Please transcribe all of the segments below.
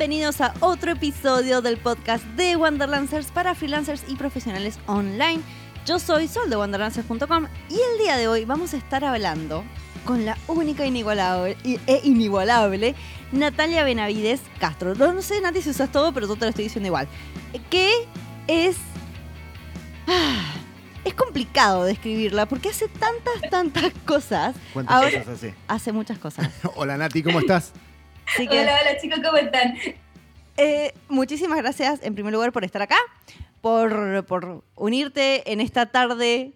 bienvenidos a otro episodio del podcast de Wanderlancers para freelancers y profesionales online. Yo soy Sol de wanderlancers.com y el día de hoy vamos a estar hablando con la única inigualable, e inigualable Natalia Benavides Castro. No, sé, Nati, si usas todo, pero yo te lo estoy diciendo igual. Que es... Ah, es complicado describirla porque hace tantas, tantas cosas. ¿Cuántas cosas hace? Hace muchas cosas. Hola Nati, ¿cómo estás? Hola, hola chicos, ¿cómo están? Eh, muchísimas gracias en primer lugar por estar acá, por, por unirte en esta tarde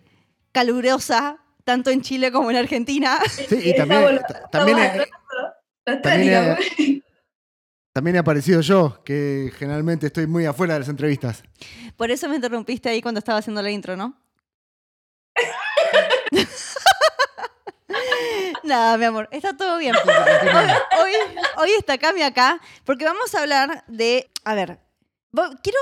calurosa, tanto en Chile como en Argentina. Sí, y también, también, también he aparecido yo, que generalmente estoy muy afuera de las entrevistas. Por eso me interrumpiste ahí cuando estaba haciendo la intro, ¿no? Nada, mi amor, está todo bien. Hoy, hoy, está Cami acá porque vamos a hablar de. A ver, quiero.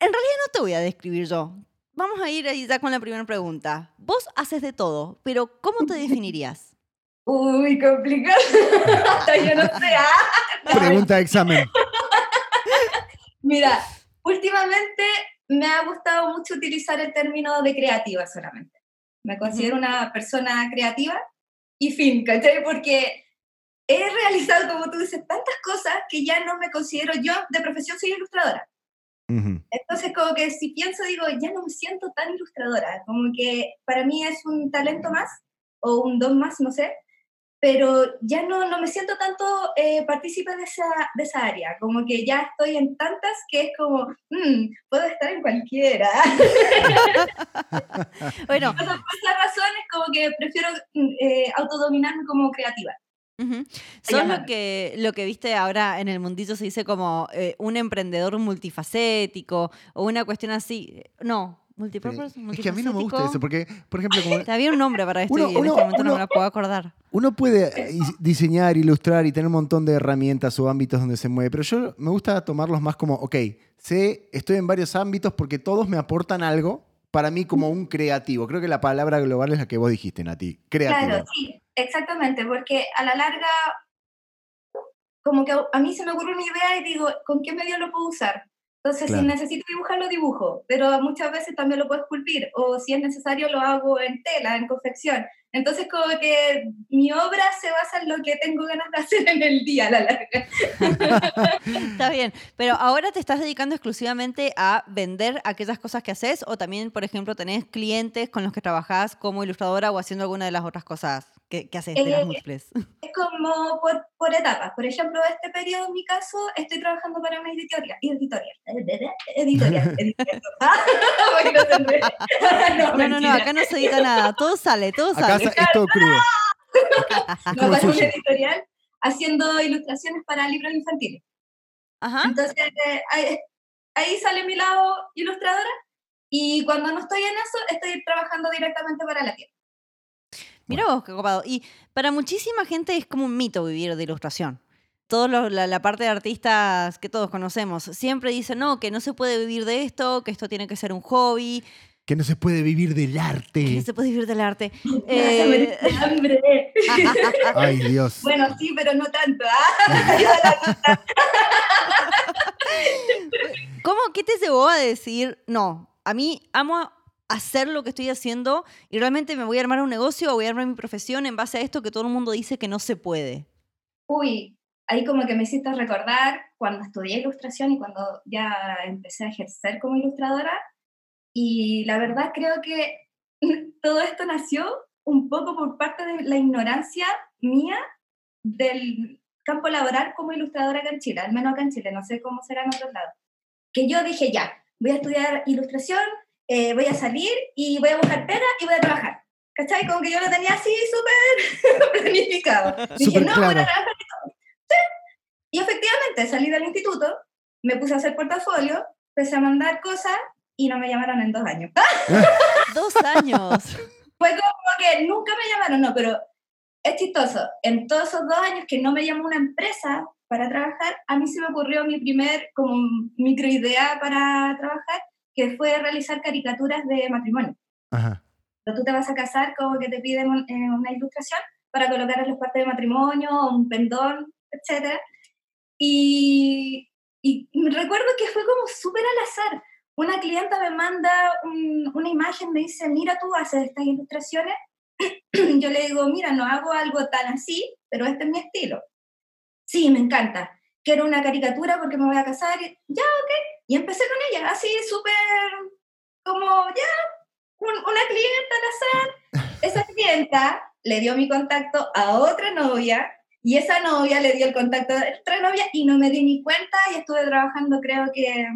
En realidad no te voy a describir yo. Vamos a ir ya con la primera pregunta. Vos haces de todo, pero ¿cómo te definirías? Uy, complicado. Yo no sé. Ah, Pregunta de examen. Mira, últimamente me ha gustado mucho utilizar el término de creativa solamente. Me considero una persona creativa y fin, ¿cachai? Porque he realizado, como tú dices, tantas cosas que ya no me considero yo, de profesión soy ilustradora. Entonces, como que si pienso, digo, ya no me siento tan ilustradora, como que para mí es un talento más o un don más, no sé, pero ya no, no me siento tanto eh, partícipe de esa, de esa área, como que ya estoy en tantas que es como, mm, puedo estar en cualquiera. bueno. Por esas razones como que prefiero eh, autodominarme como creativa. Son lo que, lo que viste ahora en el mundillo se dice como eh, un emprendedor multifacético o una cuestión así. No, Multipurpose, Es que a mí no me gusta eso, porque, por ejemplo, como... Había un nombre para esto y en este momento no me lo puedo acordar. Uno puede eh, diseñar, ilustrar y tener un montón de herramientas o ámbitos donde se mueve, pero yo me gusta tomarlos más como, ok, sé, estoy en varios ámbitos porque todos me aportan algo para mí como un creativo. Creo que la palabra global es la que vos dijiste, Nati, creativo. Claro, sí, exactamente, porque a la larga, como que a mí se me ocurre una idea y digo, ¿con qué medio lo puedo usar? Entonces, si necesito dibujarlo, dibujo, pero muchas veces también lo puedo esculpir, o si es necesario, lo hago en tela, en confección. Entonces, como que mi obra se basa en lo que tengo ganas de hacer en el día, a la larga. Está bien, pero ahora te estás dedicando exclusivamente a vender aquellas cosas que haces, o también, por ejemplo, tenés clientes con los que trabajás como ilustradora o haciendo alguna de las otras cosas que, haces de las eh, múltiples. Es como por, por, etapas. Por ejemplo, este periodo, en mi caso, estoy trabajando para una editorial. Editorial. Editorial. editorial. no, no, no, acá no se edita nada. Todo sale, todo sale es todo crudo. No, para una editorial haciendo ilustraciones para libros infantiles. Ajá. Entonces, eh, ahí, sale mi lado ilustradora y cuando no estoy en eso, estoy trabajando directamente para la tienda. Mira vos, qué copado. Y para muchísima gente es como un mito vivir de ilustración. Toda la, la, parte de artistas que todos conocemos siempre dicen, no, que no se puede vivir de esto, que esto tiene que ser un hobby, que no se puede vivir del arte. Que no se puede vivir del arte. Eh... hambre. Ay, Dios. Bueno, sí, pero no tanto. ¿ah? ¿Cómo, qué te llevó a decir, no, a mí amo hacer lo que estoy haciendo y realmente me voy a armar un negocio o voy a armar mi profesión en base a esto que todo el mundo dice que no se puede? Uy, ahí como que me hiciste recordar cuando estudié ilustración y cuando ya empecé a ejercer como ilustradora, y la verdad creo que todo esto nació un poco por parte de la ignorancia mía del campo laboral como ilustradora acá al menos acá en no sé cómo será en otros lados. Que yo dije, ya, voy a estudiar ilustración, eh, voy a salir y voy a buscar pega y voy a trabajar. ¿Cachai? Como que yo lo tenía así súper planificado. dije, no, voy a trabajar y todo. Sí. Y efectivamente salí del instituto, me puse a hacer portafolio, empecé a mandar cosas y no me llamaron en dos años. dos años. Fue como que nunca me llamaron, no, pero es chistoso. En todos esos dos años que no me llamó una empresa para trabajar, a mí se me ocurrió mi primer como microidea para trabajar, que fue realizar caricaturas de matrimonio. Ajá. tú te vas a casar, como que te piden eh, una ilustración para colocar en los partes de matrimonio, un pendón, etc. Y súper al azar. Una clienta me manda una imagen, me dice, mira, tú haces estas ilustraciones. Yo le digo, mira, no hago algo tan así, pero este es mi estilo. Sí, me encanta. Quiero una caricatura porque me voy a casar. ya, ok. Y empecé con ella, así súper como, ya, una clienta al azar. Esa clienta le dio mi contacto a otra novia y esa novia le dio el contacto de otra novia y no me di ni cuenta y estuve trabajando creo que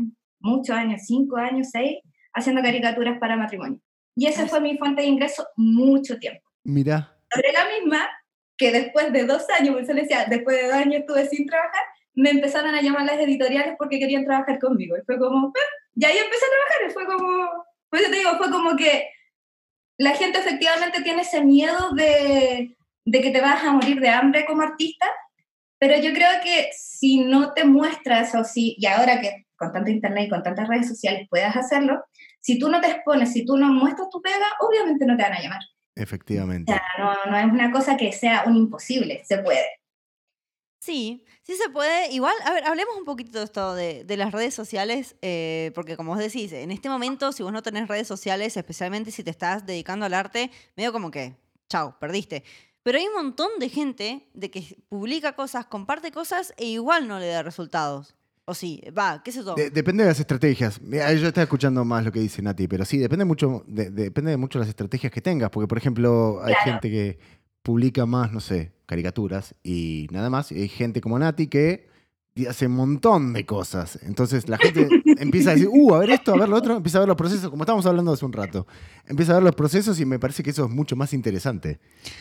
muchos años, cinco años, seis, haciendo caricaturas para matrimonio. Y esa fue mi fuente de ingreso mucho tiempo. Mira. Sobre la misma que después de dos años, pues se decía, después de dos años estuve sin trabajar, me empezaron a llamar las editoriales porque querían trabajar conmigo. Y fue como, ah", y ahí empecé a trabajar, y fue como, pues te digo, fue como que la gente efectivamente tiene ese miedo de, de que te vas a morir de hambre como artista, pero yo creo que si no te muestras, o si, y ahora que con tanto internet y con tantas redes sociales puedas hacerlo, si tú no te expones, si tú no muestras tu pega, obviamente no te van a llamar. Efectivamente. O sea, no, no es una cosa que sea un imposible, se puede. Sí, sí se puede. Igual, a ver, hablemos un poquito de esto de, de las redes sociales, eh, porque como vos decís, en este momento, si vos no tenés redes sociales, especialmente si te estás dedicando al arte, medio como que, chao, perdiste. Pero hay un montón de gente de que publica cosas, comparte cosas e igual no le da resultados. O sí, va, qué sé yo. depende de las estrategias. yo estaba escuchando más lo que dice Nati, pero sí, depende mucho de, depende mucho de las estrategias que tengas. Porque, por ejemplo, hay gente que publica más, no sé, caricaturas y nada más. Y hay gente como Nati que hace un montón de cosas. Entonces la gente empieza a decir, uh, a ver esto, a ver lo otro, empieza a ver los procesos, como estábamos hablando hace un rato. Empieza a ver los procesos y me parece que eso es mucho más interesante.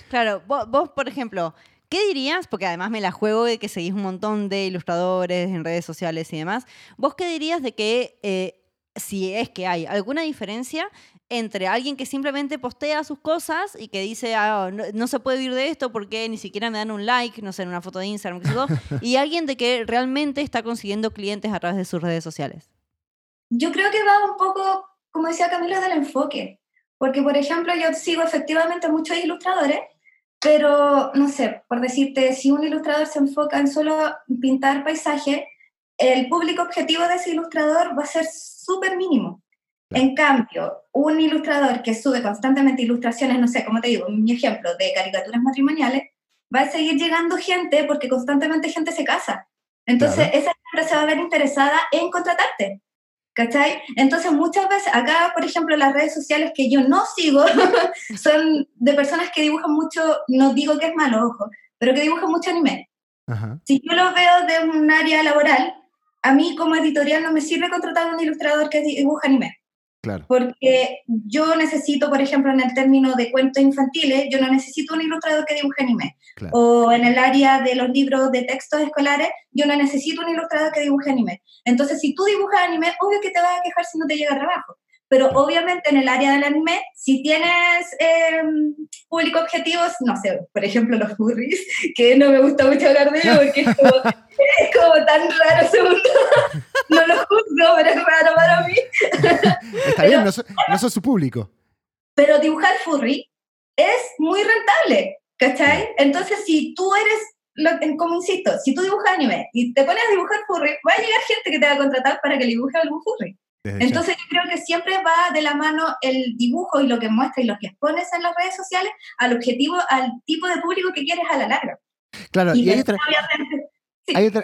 Claro, vos, por ejemplo, ¿qué dirías? Porque además me la juego de que seguís un montón de ilustradores en redes sociales y demás. ¿Vos qué dirías de que... Eh, si es que hay alguna diferencia entre alguien que simplemente postea sus cosas y que dice, ah, no, se puede vivir de esto porque ni siquiera me dan un like, no sé, en una foto de Instagram, y alguien de que realmente está consiguiendo clientes a través de sus redes sociales. Yo creo que va un poco, como decía Camila, del enfoque. Porque, por ejemplo, yo sigo efectivamente muchos ilustradores, pero, no sé, por decirte, si un ilustrador se enfoca en solo pintar paisaje, el público objetivo de ese ilustrador va a ser súper mínimo. En cambio, un ilustrador que sube constantemente ilustraciones, no sé, como te digo, mi ejemplo de caricaturas matrimoniales, va a seguir llegando gente porque constantemente gente se casa. Entonces, esa gente se va a ver interesada en contratarte. ¿Cachai? Entonces, muchas veces, acá, por ejemplo, las redes sociales que yo no sigo son de personas que dibujan mucho, no digo que es malo, ojo, pero que dibujan mucho anime. Si yo lo veo de un área laboral, a mí como editorial no me sirve contratar un ilustrador que dibuja anime. Porque yo necesito, por ejemplo, en el término de cuentos infantiles, yo no necesito un ilustrador que dibuje anime. O en el área de los libros de textos escolares, yo no necesito un ilustrador que dibuje anime. Entonces, si tú dibujas anime, obvio que te vas a quejar si no te llega trabajo. Pero obviamente en el área del anime, si tienes em, público objetivos, no sé, por ejemplo los furries, que no me gusta mucho hablar de ellos porque es como, tan raro ese mundo. No lo juzgo, pero es raro para mí. Está bien, no, no sos su público. Pero dibujar furry es muy rentable, ¿cachai? Entonces, si tú eres como insisto, si tú dibujas anime y te pones a dibujar furry, va a llegar gente que te va a contratar para que le dibuje algún furry. Entonces yo creo que siempre va de la mano el dibujo y lo que muestras y lo que expones en las redes sociales al objetivo, al tipo de público que quieres a la larga. Claro, y, hay, otra,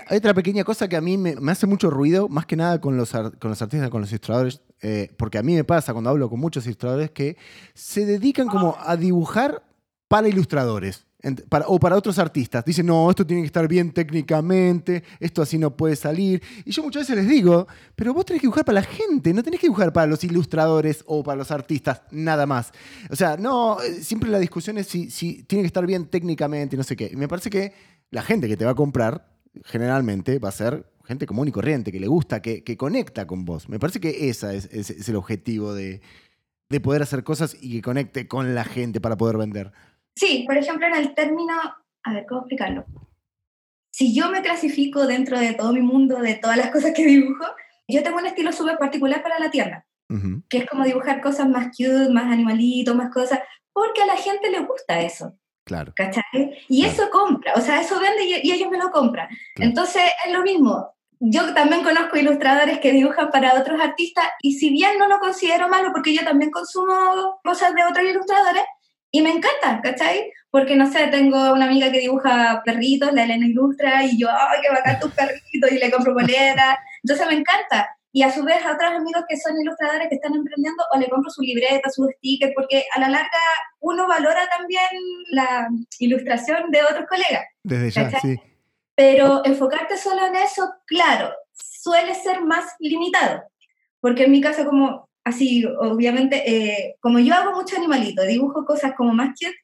hay, otra, pequeña cosa que a mí me, hace mucho ruido, más que nada con los, con los artistas, con los ilustradores, eh, porque a mí me pasa cuando hablo con muchos ilustradores que se dedican como a dibujar para ilustradores o para otros artistas. Dicen, no, esto tiene que estar bien técnicamente, esto así no puede salir. Y yo muchas veces les digo, pero vos tenés que dibujar para la gente, no tenés que dibujar para los ilustradores o para los artistas, nada más. O sea, no, eh, siempre la discusión es si, si tiene que estar bien técnicamente y no sé qué. Y me parece que la gente que te va a comprar, generalmente, va a ser gente común y corriente, que le gusta, que, que conecta con vos. Me parece que ese es, es, el objetivo de, de poder hacer cosas y que conecte con la gente para poder vender. Sí, por ejemplo, en el término, a ver, ¿cómo explicarlo? Si yo me clasifico dentro de todo mi mundo, de todas las cosas que dibujo, yo tengo un estilo súper particular para la tierra, que es como dibujar cosas más cute, más animalitos, más cosas, porque a la gente le gusta eso. Claro. ¿Cachai? Y eso compra, o sea, eso vende y, ellos me lo compran. Entonces, es lo mismo. yo también conozco ilustradores que dibujan para otros artistas y si bien no lo considero malo porque yo también consumo cosas de otros ilustradores y me encanta, ¿cachai? Porque no sé, tengo una amiga que dibuja perritos, la Elena ilustra y yo, ¡ay, qué bacán tus perritos! Y le compro polera. Entonces me encanta. Y a su vez a otros amigos que son ilustradores que están emprendiendo o le compro su libreta, su sticker, porque a la larga uno valora también la ilustración de otros colegas. Desde ya, ¿cachai? sí. Pero enfocarte solo en eso, claro, suele ser más limitado. Porque en mi caso, como así, obviamente, eh, como yo hago mucho animalito, dibujo cosas como más cute,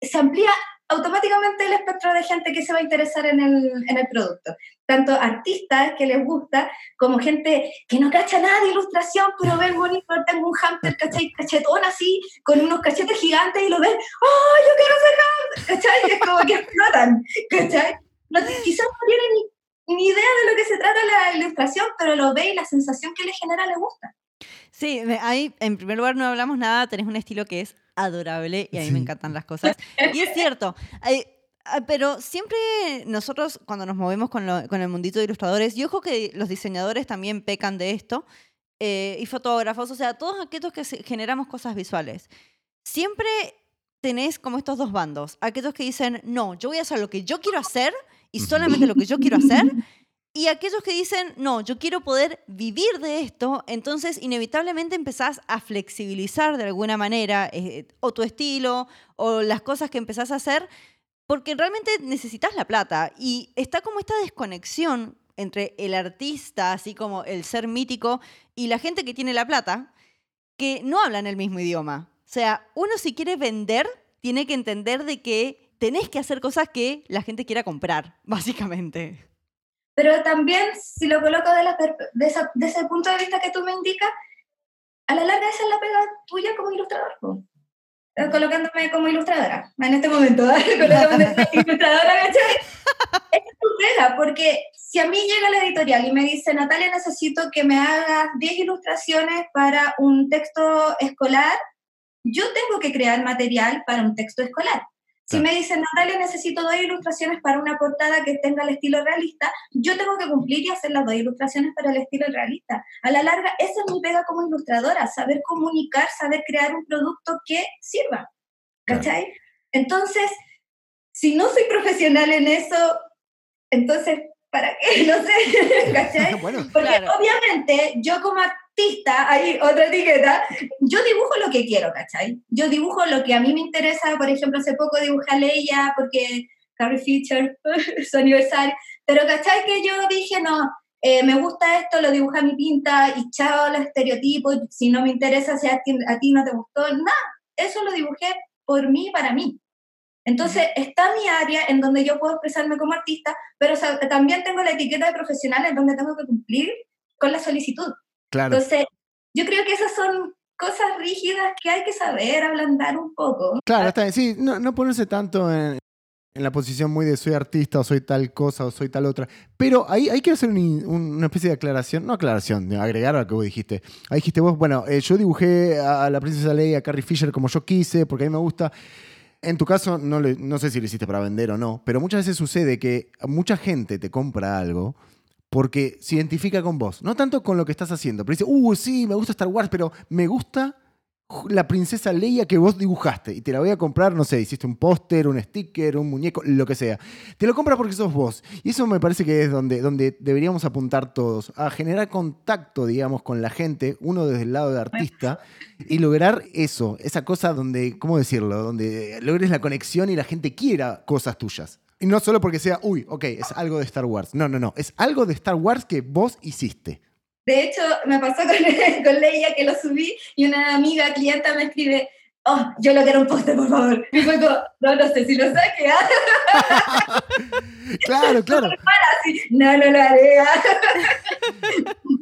se amplía automáticamente el espectro de gente que se va a interesar en el, en el producto. Tanto artistas que les gusta, como gente que no cacha nada de ilustración, pero ven bonito, tengo un hamster, ¿cachai? Cachetón así, con unos cachetes gigantes y lo ven, ¡oh, yo quiero ser hamster! ¿Cachai? Es como que explotan, ¿cachai? No, quizás no tienen ni, ni, idea de lo que se trata la ilustración, pero lo ve y la sensación que le genera le gusta. Sí, ahí en primer lugar no hablamos nada, tenés un estilo que es adorable y a mí sí. me encantan las cosas. Y es cierto, pero siempre nosotros cuando nos movemos con, lo, con, el mundito de ilustradores, y ojo que los diseñadores también pecan de esto, eh, y fotógrafos, o sea, todos aquellos que generamos cosas visuales, siempre tenés como estos dos bandos, aquellos que dicen, no, yo voy a hacer lo que yo quiero hacer y solamente lo que yo quiero hacer, y aquellos que dicen, no, yo quiero poder vivir de esto, entonces inevitablemente empezás a flexibilizar de alguna manera eh, o tu estilo o las cosas que empezás a hacer, porque realmente necesitas la plata. Y está como esta desconexión entre el artista, así como el ser mítico, y la gente que tiene la plata, que no hablan el mismo idioma. O sea, uno si quiere vender, tiene que entender de que tenés que hacer cosas que la gente quiera comprar, básicamente. Pero también, si lo coloco de, la, de, esa, de, ese punto de vista que tú me indicas, a la larga esa es la pega tuya como ilustrador. ¿no? Colocándome como ilustradora, en este momento, ¿eh? colocándome ilustradora, ¿cachai? Es tu pega, porque si a mí llega la editorial y me dice, Natalia, necesito que me hagas 10 ilustraciones para un texto escolar, yo tengo que crear material para un texto escolar. Si me dicen, Natalia, necesito dos ilustraciones para una portada que tenga el estilo realista, yo tengo que cumplir y hacer las dos ilustraciones para el estilo realista. A la larga, esa es mi pega como ilustradora, saber comunicar, saber crear un producto que sirva. ¿Cachai? Claro. Entonces, si no soy profesional en eso, entonces, ¿para qué? No sé, ¿cachai? bueno, Porque claro. obviamente yo como artista, hay otra etiqueta, yo dibujo lo que quiero, ¿cachai? Yo dibujo lo que a mí me interesa, por ejemplo, hace poco dibujé a Leia porque Carrie Fisher, su aniversario, pero ¿cachai? Que yo dije, no, eh, me gusta esto, lo dibujé a mi pinta y chao los estereotipos, si no me interesa, si a ti, a ti no te gustó, nada, eso lo dibujé por mí, para mí. Entonces, está mi área en donde yo puedo expresarme como artista, pero o sea, también tengo la etiqueta de profesional en donde tengo que cumplir con la solicitud. Claro. Entonces, yo creo que esas son cosas rígidas que hay que saber ablandar un poco. Claro, está bien. Sí, no, no ponerse tanto en, en, la posición muy de soy artista o soy tal cosa o soy tal otra. Pero ahí hay que hacer un, un, una especie de aclaración, no aclaración, de agregar a lo que vos dijiste. Ahí dijiste vos, bueno, eh, yo dibujé a la princesa Leia, a Carrie Fisher como yo quise, porque a mí me gusta. En tu caso, no, le, no sé si lo hiciste para vender o no, pero muchas veces sucede que mucha gente te compra algo porque se identifica con vos. No tanto con lo que estás haciendo, pero dice, uh, sí, me gusta Star Wars, pero me gusta la princesa Leia que vos dibujaste y te la voy a comprar, no sé, hiciste un póster, un sticker, un muñeco, lo que sea. Te lo compras porque sos vos. Y eso me parece que es donde, donde deberíamos apuntar todos, a generar contacto, digamos, con la gente, uno desde el lado de artista, y lograr eso, esa cosa donde, ¿cómo decirlo? Donde logres la conexión y la gente quiera cosas tuyas. Y no solo porque sea, uy, ok, es algo de Star Wars. No, no, no. Es algo de Star Wars que vos hiciste. De hecho, me pasó con, con Leia que lo subí y una amiga clienta me escribe, oh, yo lo quiero un póster, por favor. Y fue como, no, no sé si lo saque. ¿ah? claro, claro. No, no lo haré. ¿ah?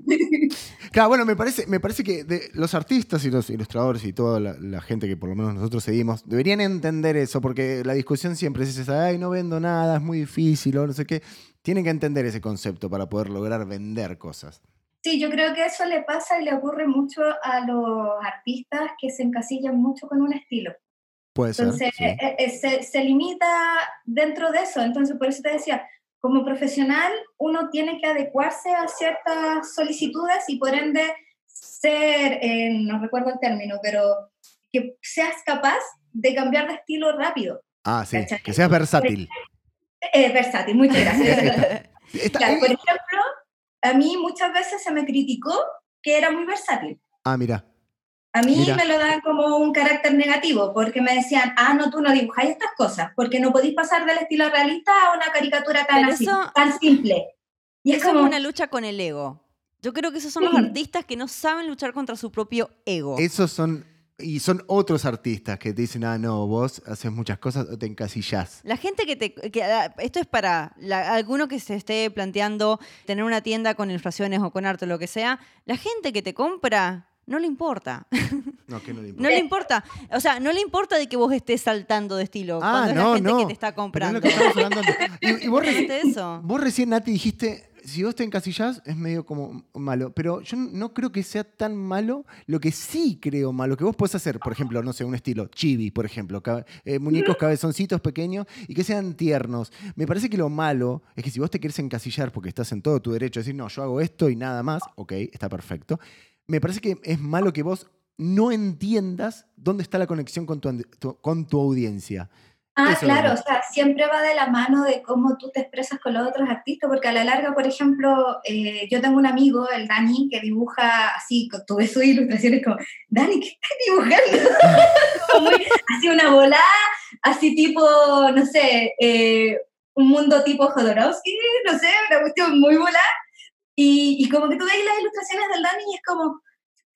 Claro, bueno, me parece, me parece que de los artistas y los ilustradores y toda la, la, gente que por lo menos nosotros seguimos deberían entender eso, porque la discusión siempre es esa, ay, no vendo nada, es muy difícil o no sé qué. Tienen que entender ese concepto para poder lograr vender cosas. Sí, yo creo que eso le pasa y le ocurre mucho a los artistas que se encasillan mucho con un estilo. Puede Entonces, ser. Sí. eh, eh, se, se, limita dentro de eso. Entonces, por eso te decía, como profesional uno tiene que adecuarse a ciertas solicitudes y por ende ser, eh, no recuerdo el término, pero que seas capaz de cambiar de estilo rápido. Ah, sí, ¿Cachai? que seas versátil. Eh, versátil, muchas gracias. Está- Claro, por ejemplo, a mí muchas veces se me criticó que era muy versátil. ah, mira. A mí Mira. me lo dan como un carácter negativo, porque me decían, ah, no, tú no dibujáis estas cosas, porque no podéis pasar del estilo realista a una caricatura tan así, eso- tan simple. Y es Es como una lucha con el ego. Yo creo que esos son los artistas que no saben luchar contra su propio ego. Esos son. Y son otros artistas que te dicen, ah, no, vos haces muchas cosas o te encasillás. La gente que te... que, ah, esto es para la- alguno que se esté planteando tener una tienda con ilustraciones o con arte o lo que sea. La gente que te compra no le importa. No, que no le importa. No le importa. O sea, no le importa de que vos estés saltando de estilo. Ah, cuando es no, la gente no. que te está Pero es comprando. lo que estamos hablando antes. Y, y vos, reci- eso. vos recién, Nati, dijiste, si vos te encasillás, es medio como malo. Pero yo no creo que sea tan malo. Lo que sí creo malo, que vos podés hacer, por ejemplo, no sé, un estilo chibi, por ejemplo, cabe- eh, muñecos cabezoncitos pequeños y que sean tiernos. Me parece que lo malo es que si vos te querés encasillar porque estás en todo tu derecho, a decir, no, yo hago esto y nada más, ok, está perfecto. Me parece que es malo que vos no entiendas dónde está la conexión con tu, con tu audiencia. ah, eso claro, o sea, siempre va de la mano de cómo tú te expresas con los otros artistas, porque a la larga, por ejemplo, eh, yo tengo un amigo, el Dani, que dibuja así, ves sus ilustraciones como, Dani, ¿qué estás dibujando? Así una volada, así tipo, no sé, eh, un mundo tipo Jodorowsky, no sé, una cuestión muy volada. Y, y como que tú ves las ilustraciones del Dani y es como,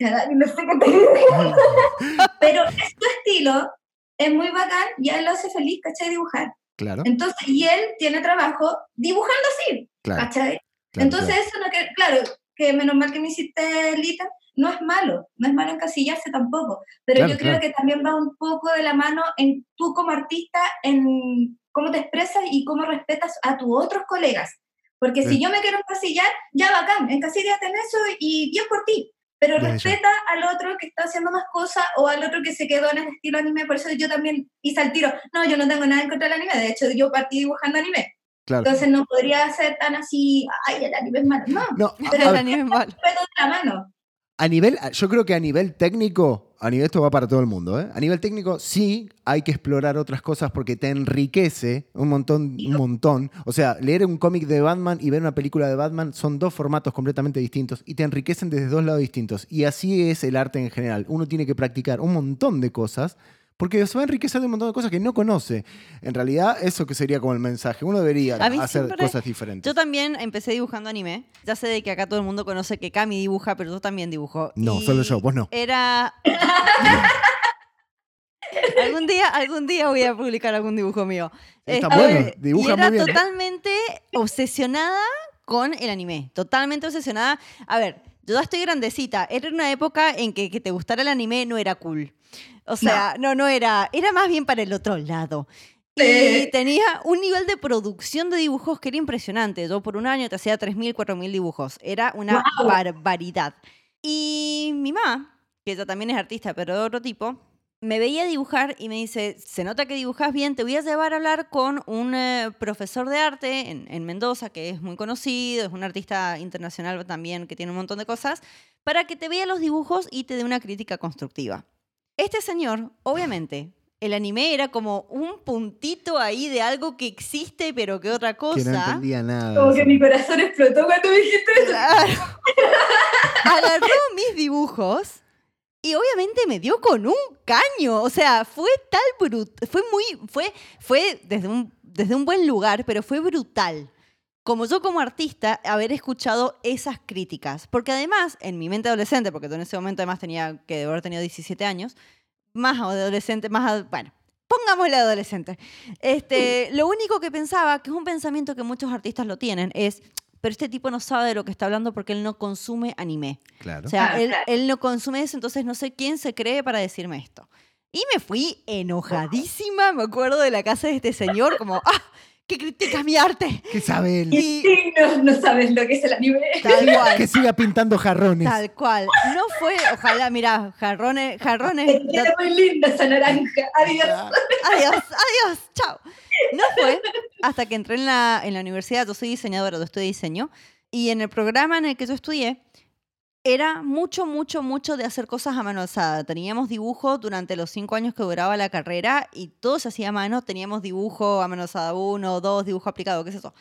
"Ya, Dani, no sé qué te dibujando". Pero es tu estilo, es muy bacán y a él lo hace feliz, ¿cachai? Dibujar. Claro, Entonces, y él tiene trabajo dibujando así, claro. ¿cachai? claro, Entonces, eso no que, claro, que menos mal que me hiciste ítem, no es malo, no es malo encasillarse tampoco, pero Claro, yo creo claro. que también va un poco de la mano en tú como artista, en cómo te expresas y cómo respetas a tus otros colegas. Porque si Sí. yo me quiero encasillar, ya bacán, encasíllate en eso y bien por ti. Pero Bien, respeta al otro que está haciendo más cosas o al otro que se quedó en el estilo anime. Por eso yo también hice el tiro. No, yo no tengo nada en contra del anime. De hecho, yo partí dibujando anime. claro. Entonces no podría ser tan así, ay, el anime es malo. No, No, pero a- El anime es malo. respeto de la mano. A nivel, yo creo que a nivel técnico, a nivel esto va para todo el mundo, ¿eh? A nivel técnico sí hay que explorar otras cosas porque te enriquece un montón, un montón. O sea, leer un cómic de Batman y ver una película de Batman son dos formatos completamente distintos y te enriquecen desde dos lados distintos. Y así es el arte en general. Uno tiene que practicar un montón de cosas porque se va a enriquecer de un montón de cosas que no conoce. En realidad, eso que sería como el mensaje. Uno debería hacer siempre- cosas diferentes. Yo también empecé dibujando anime. Ya sé de que acá todo el mundo conoce que Cami dibuja, pero yo también dibujo. No, Y solo yo, vos no. Era. algún día, algún día voy a publicar algún dibujo mío. Está Este, bueno, y dibuja era muy bien. totalmente obsesionada con el anime. Totalmente obsesionada. A ver, yo ya estoy grandecita. Era una época en que que te gustara el anime no era cool. O sea, no, no, era. Era más bien para el otro lado. Y tenía un nivel de producción de dibujos que era impresionante. Yo por un año te hacía 3.000, 4.000 dibujos. Era una ¡Guau! barbaridad. Y mi mamá, que ella también es artista, pero de otro tipo, me veía dibujar y me dice, se nota que dibujas bien, te voy a llevar a hablar con un eh, profesor de arte en, en Mendoza, que es muy conocido, es un artista internacional también, que tiene un montón de cosas, para que te vea los dibujos y te dé una crítica constructiva. Este señor, obviamente, el anime era como un puntito ahí de algo que existe, pero que otra cosa. Que no entendía nada. Como que mi corazón explotó cuando me dijiste eso. Claro. Agarró mis dibujos y obviamente me dio con un caño. O sea, fue tal brut, fue muy, fue, fue desde un, desde un buen lugar, pero fue brutal. Como yo como artista, haber escuchado esas críticas. Porque además, en mi mente adolescente, porque en ese momento además tenía que haber tenido 17 años, más adolescente, más, bueno, pongámosle adolescente. Este, lo único que pensaba, que es un pensamiento que muchos artistas lo tienen, es, pero este tipo no sabe de lo que está hablando porque él no consume anime. Claro. O sea, Ah, él, él no consume eso, entonces no sé quién se cree para decirme esto. Y me fui enojadísima, me acuerdo de la casa de este señor, como, ah, que critica mi arte. ¿Qué sabe él? Y Sí, no, no sabes lo que es el anime. tal cual. Que siga pintando jarrones. Tal cual. No fue, ojalá, mira, jarrones, jarrones. Te queda muy linda esa naranja. Adiós. Adiós, adiós, chao. No fue hasta que entré en la, en la universidad, yo soy diseñadora, yo estudié diseño, y en el programa en el que yo estudié, era mucho, mucho, mucho de hacer cosas a mano alzada. Teníamos dibujo durante los cinco años que duraba la carrera y todo se hacía a mano. Teníamos dibujo a mano alzada uno, dos, dibujo aplicado, qué es eso.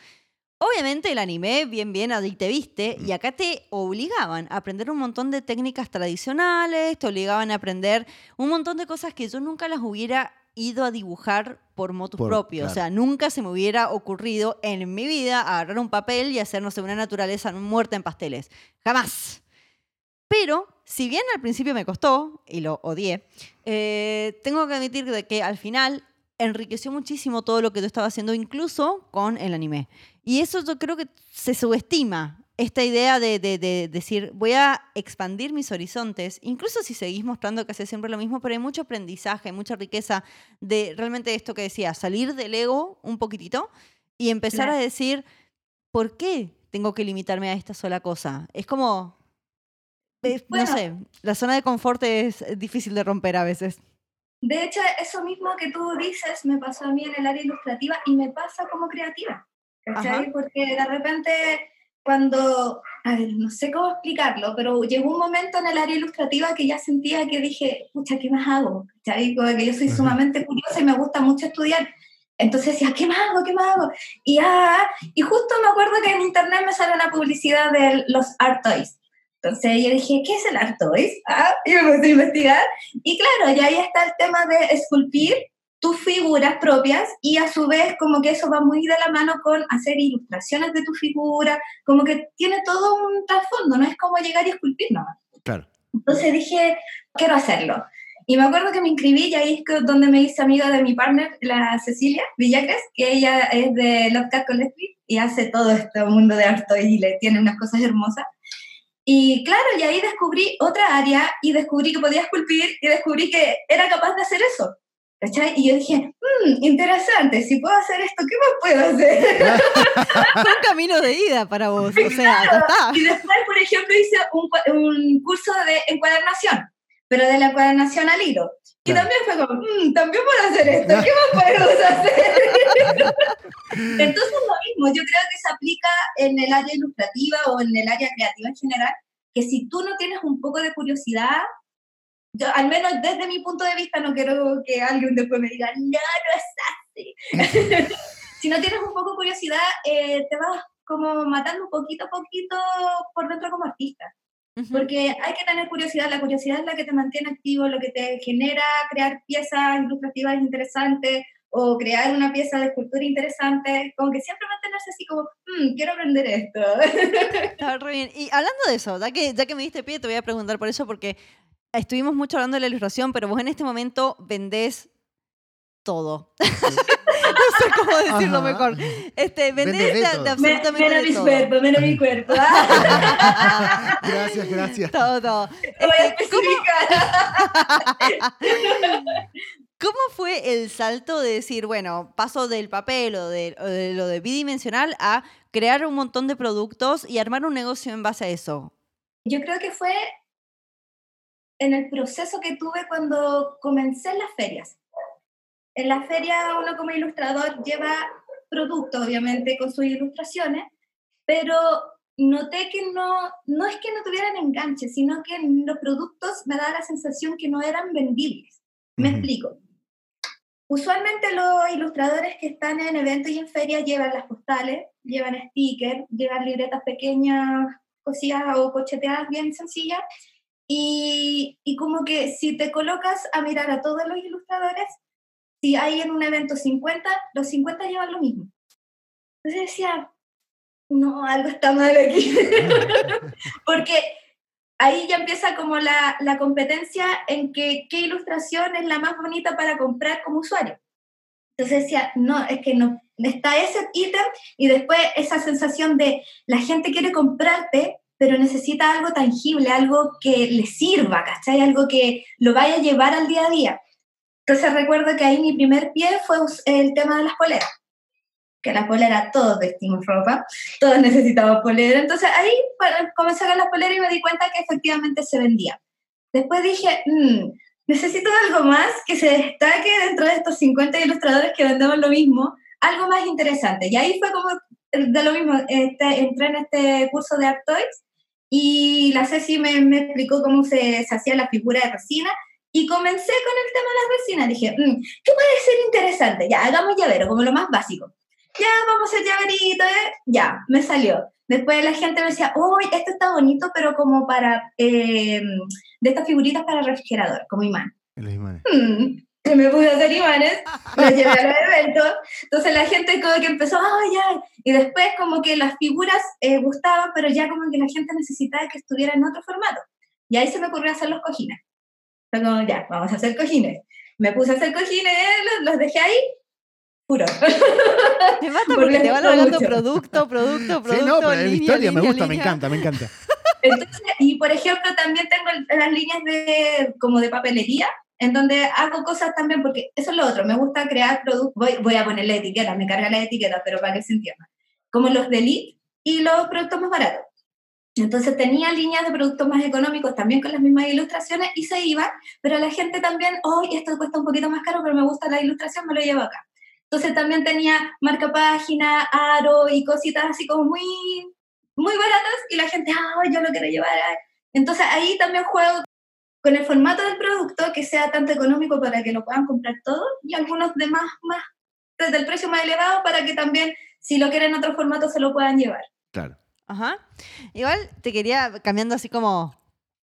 Obviamente el anime, bien, bien, ahí te viste, y acá te obligaban a aprender un montón de técnicas tradicionales, te obligaban a aprender un montón de cosas que yo nunca las hubiera ido a dibujar por motus Por- propio. O sea, nunca se me hubiera ocurrido en mi vida agarrar un papel y hacer, no sé, una naturaleza muerta en pasteles. Jamás. Pero, si bien al principio me costó, y lo odié, eh, tengo que admitir de que al final enriqueció muchísimo todo lo que yo estaba haciendo, incluso con el anime. Y eso yo creo que se subestima, esta idea de, de- de decir, voy a expandir mis horizontes, incluso si seguís mostrando que haces siempre lo mismo, pero hay mucho aprendizaje, mucha riqueza de realmente esto que decía, salir del ego un poquitito y empezar Claro. a decir, ¿por qué tengo que limitarme a esta sola cosa? Es como, eh, no sé, la zona de confort es difícil de romper a veces. De hecho, eso mismo que tú dices me pasó a mí en el área ilustrativa y me pasa como creativa. ¿Cachai? Ajá. Porque de repente, cuando, a ver, no sé cómo explicarlo, pero llegó un momento en el área ilustrativa que ya sentía que dije, pucha, ¿qué más hago? ¿Cachai? Como que yo soy Ajá. sumamente curiosa y me gusta mucho estudiar. Entonces decía, ¿qué más hago? ¿Qué más hago? Y, ah, y justo me acuerdo que en internet me sale una publicidad de los Art Toys. Entonces yo dije, ¿qué es el Art Toys? Ah, y me puse a investigar. Y claro, ya ahí está el tema de esculpir tus figuras propias y a su vez como que eso va muy de la mano con hacer ilustraciones de tu figura, como que tiene todo un trasfondo, no es como llegar y esculpir nomás. Claro. Entonces dije, quiero hacerlo. Y me acuerdo que me inscribí y ahí es donde me hice amiga de mi partner, la Cecilia Villacres, que ella es de Love Cat Collective y hace todo este mundo de arte y le tiene unas cosas hermosas. Y claro, y ahí descubrí otra área y descubrí que podía esculpir y descubrí que era capaz de hacer eso. ¿Cachai? Y yo dije, "Mm, interesante, si puedo hacer esto, ¿qué más puedo hacer? Fue un camino de ida para vos. O sea, está. Y después, por ejemplo, hice un, un curso de encuadernación, pero de la encuadernación al hilo. Y Claro. también fue como, "Mm, también puedo hacer esto, ¿qué más podemos hacer? Entonces lo mismo, yo creo que se aplica en el área ilustrativa o en el área creativa en general, que si tú no tienes un poco de curiosidad, yo, al menos desde mi punto de vista, no quiero que alguien después me diga, no, no es así. si no tienes un poco de curiosidad, eh, te vas como matando poquito a poquito por dentro como artista. Porque hay que tener curiosidad, la curiosidad es la que te mantiene activo, lo que te genera crear piezas ilustrativas interesantes o crear una pieza de escultura interesante, como que siempre mantenerse así como, "Mm, quiero aprender esto. Está re bien. Y hablando de eso, ya que, ya que me diste pie, te voy a preguntar por eso, porque estuvimos mucho hablando de la ilustración, pero vos en este momento vendés todo. No sé cómo decirlo Ajá. mejor. Este, vendés Vende de de, absolutamente Menos de mi todo. cuerpo, menos mi cuerpo. Gracias, gracias. Todo, todo. lo voy a Este, ¿cómo, especificar. cómo fue el salto de decir, bueno, paso del papel o de, o de lo de bidimensional a crear un montón de productos y armar un negocio en base a eso? Yo creo que fue en el proceso que tuve cuando comencé en las ferias. En la feria uno como ilustrador lleva productos, obviamente, con sus ilustraciones, pero noté que no, no es que no tuvieran enganche, sino que los productos me daba la sensación que no eran vendibles. Me Ujú. explico. Usualmente los ilustradores que están en eventos y en ferias llevan las postales, llevan stickers, llevan libretas pequeñas, cosillas o cocheteadas bien sencillas. Y, y como que si te colocas a mirar a todos los ilustradores, si hay en un evento 50, los 50 llevan lo mismo. Entonces decía, no, algo está mal aquí. Porque ahí ya empieza como la, la competencia en que qué ilustración es la más bonita para comprar como usuario. Entonces decía, no, es que no, está ese ítem y después esa sensación de la gente quiere comprarte, pero necesita algo tangible, algo que le sirva, ¿cachai? Algo que lo vaya a llevar al día a día. Entonces recuerdo que ahí mi primer pie fue el tema de las poleras. que la polera, todos vestimos ropa, todos necesitamos polera. Entonces ahí comencé con las poleras y me di cuenta que efectivamente se vendía. Después dije, mm, necesito algo más que se destaque dentro de estos 50 ilustradores que vendemos lo mismo, algo más interesante. Y ahí fue como de lo mismo, este, entré en este curso de Art Toys y la Ceci me, me explicó cómo se, se hacía la figura de resina y comencé con el tema de las resinas. Dije, mm, ¿qué puede ser interesante? Ya, hagamos llavero, como lo más básico. Ya, vamos a hacer llaverito, ¿eh? ya, me salió. Después la gente me decía, uy, esto está bonito, pero como para, eh, de estas figuritas para refrigerador, como imán. Los imanes. Mm, que me puse a hacer imanes, los llevé a los eventos. Entonces la gente como que empezó, ay, ay. Y después como que las figuras eh, gustaban, pero ya como que la gente necesitaba que estuviera en otro formato. Y ahí se me ocurrió hacer los cojines. Fue como, ya, vamos a hacer cojines. Me puse a hacer cojines, los, los dejé ahí, puro. Me mata porque te van hablando producto, producto, producto. Sí, no, pero la línea, historia me línea, gusta, me línea. encanta, me encanta. Entonces, y por ejemplo, también tengo las líneas de, como de papelería, en donde hago cosas también, porque eso es lo otro, me gusta crear productos, voy, voy a ponerle etiquetas, me carga la etiqueta, pero para que se entienda, como los de Elite y los productos más baratos. Entonces tenía líneas de productos más económicos también con las mismas ilustraciones y se iba, pero la gente también, hoy esto cuesta un poquito más caro, pero me gusta la ilustración, me lo llevo acá. Entonces también tenía marca página, aro y cositas así como muy, muy baratas y la gente, ah, yo lo quiero llevar. ah". Entonces ahí también juego con el formato del producto que sea tanto económico para que lo puedan comprar todos y algunos de más, desde el precio más elevado para que también si lo quieren en otro formato se lo puedan llevar. Claro. Ajá. Igual te quería, cambiando así como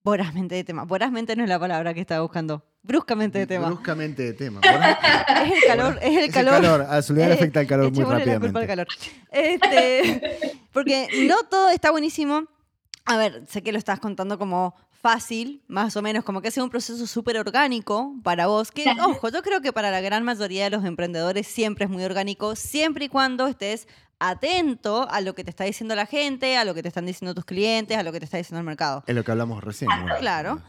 vorazmente de tema. Vorazmente no es la palabra que estaba buscando. Bruscamente de tema. Bruscamente de tema. Es el calor, es el Es calor. A Soledad le Eh, afecta el calor muy rápidamente. calor. Este, porque no todo está buenísimo. A ver, sé que lo estás contando como fácil, más o menos, como que ha sido un proceso súper orgánico para vos. Que, ojo, yo creo que para la gran mayoría de los emprendedores siempre es muy orgánico, siempre y cuando estés atento a lo que te está diciendo la gente, a lo que te están diciendo tus clientes, a lo que te está diciendo el mercado. Es lo que hablamos recién. ¿no? Claro.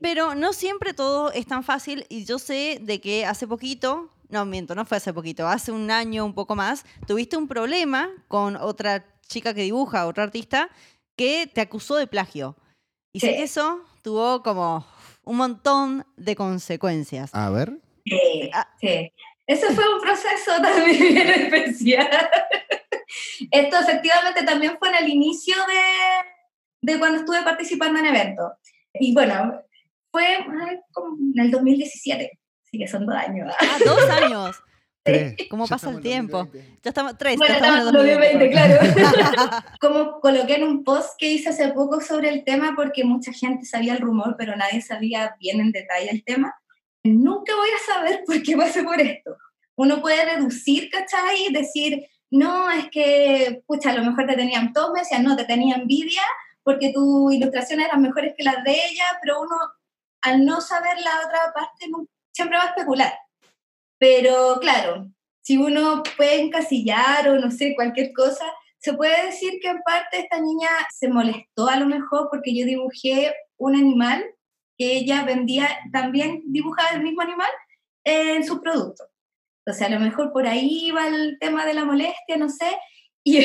Pero no siempre todo es tan fácil y yo sé de que hace poquito, no miento, no fue hace poquito, hace un año, un poco más, tuviste un problema con otra chica que dibuja, otra artista, que te acusó de plagio. Y sé que eso tuvo como un montón de consecuencias. A ver. Sí, Ah. sí. Eso fue un proceso también bien especial. Esto efectivamente también fue en el inicio de, de cuando estuve participando en eventos. Y bueno, fue como en el 2017, así que son dos años. ¿verdad? Ah, dos años. Tres. ¿Cómo Ya pasa el tiempo? 2020. Ya estamos, tres. Bueno, ya estamos en el estamos en 2020, 2020. claro. Como coloqué en un post que hice hace poco sobre el tema, porque mucha gente sabía el rumor, pero nadie sabía bien en detalle el tema. Nunca voy a saber por qué pasé por esto. Uno puede deducir, ¿cachai? Y decir, no, es que, pucha, a lo mejor te tenían, todos me decían, no, te tenía envidia porque tus ilustraciones eran mejores que las de ella, pero uno, al no saber la otra parte, siempre va a especular. Pero claro, si uno puede encasillar o no sé, cualquier cosa, se puede decir que en parte esta niña se molestó a lo mejor porque yo dibujé un animal que ella vendía, también dibujaba el mismo animal en sus productos. Entonces a lo mejor por ahí va el tema de la molestia, no sé. Y,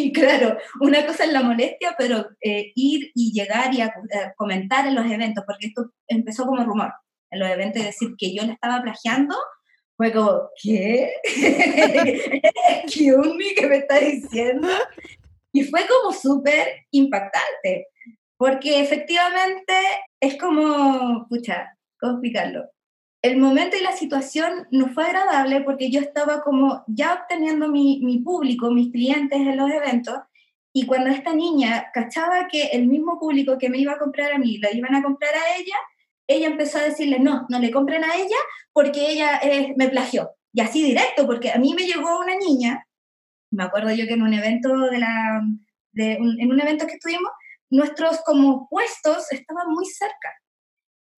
y claro, una cosa es la molestia, pero eh, ir y llegar y a, a comentar en los eventos, porque esto empezó como rumor, en los eventos y decir que yo le estaba plagiando, fue como, ¿qué? ¿Excuse me? ¿Qué me está diciendo? Y fue como súper impactante, porque efectivamente es como, pucha, ¿cómo explicarlo? El momento y la situación no fue agradable porque yo estaba como ya obteniendo mi, mi público, mis clientes en los eventos, y cuando esta niña cachaba que el mismo público que me iba a comprar a mí lo iban a comprar a ella, ella empezó a decirle, no, no le compren a ella porque ella eh, me plagió. Y así directo, porque a mí me llegó una niña, me acuerdo yo que en un evento de la, de en un evento que estuvimos, nuestros como puestos estaban muy cerca.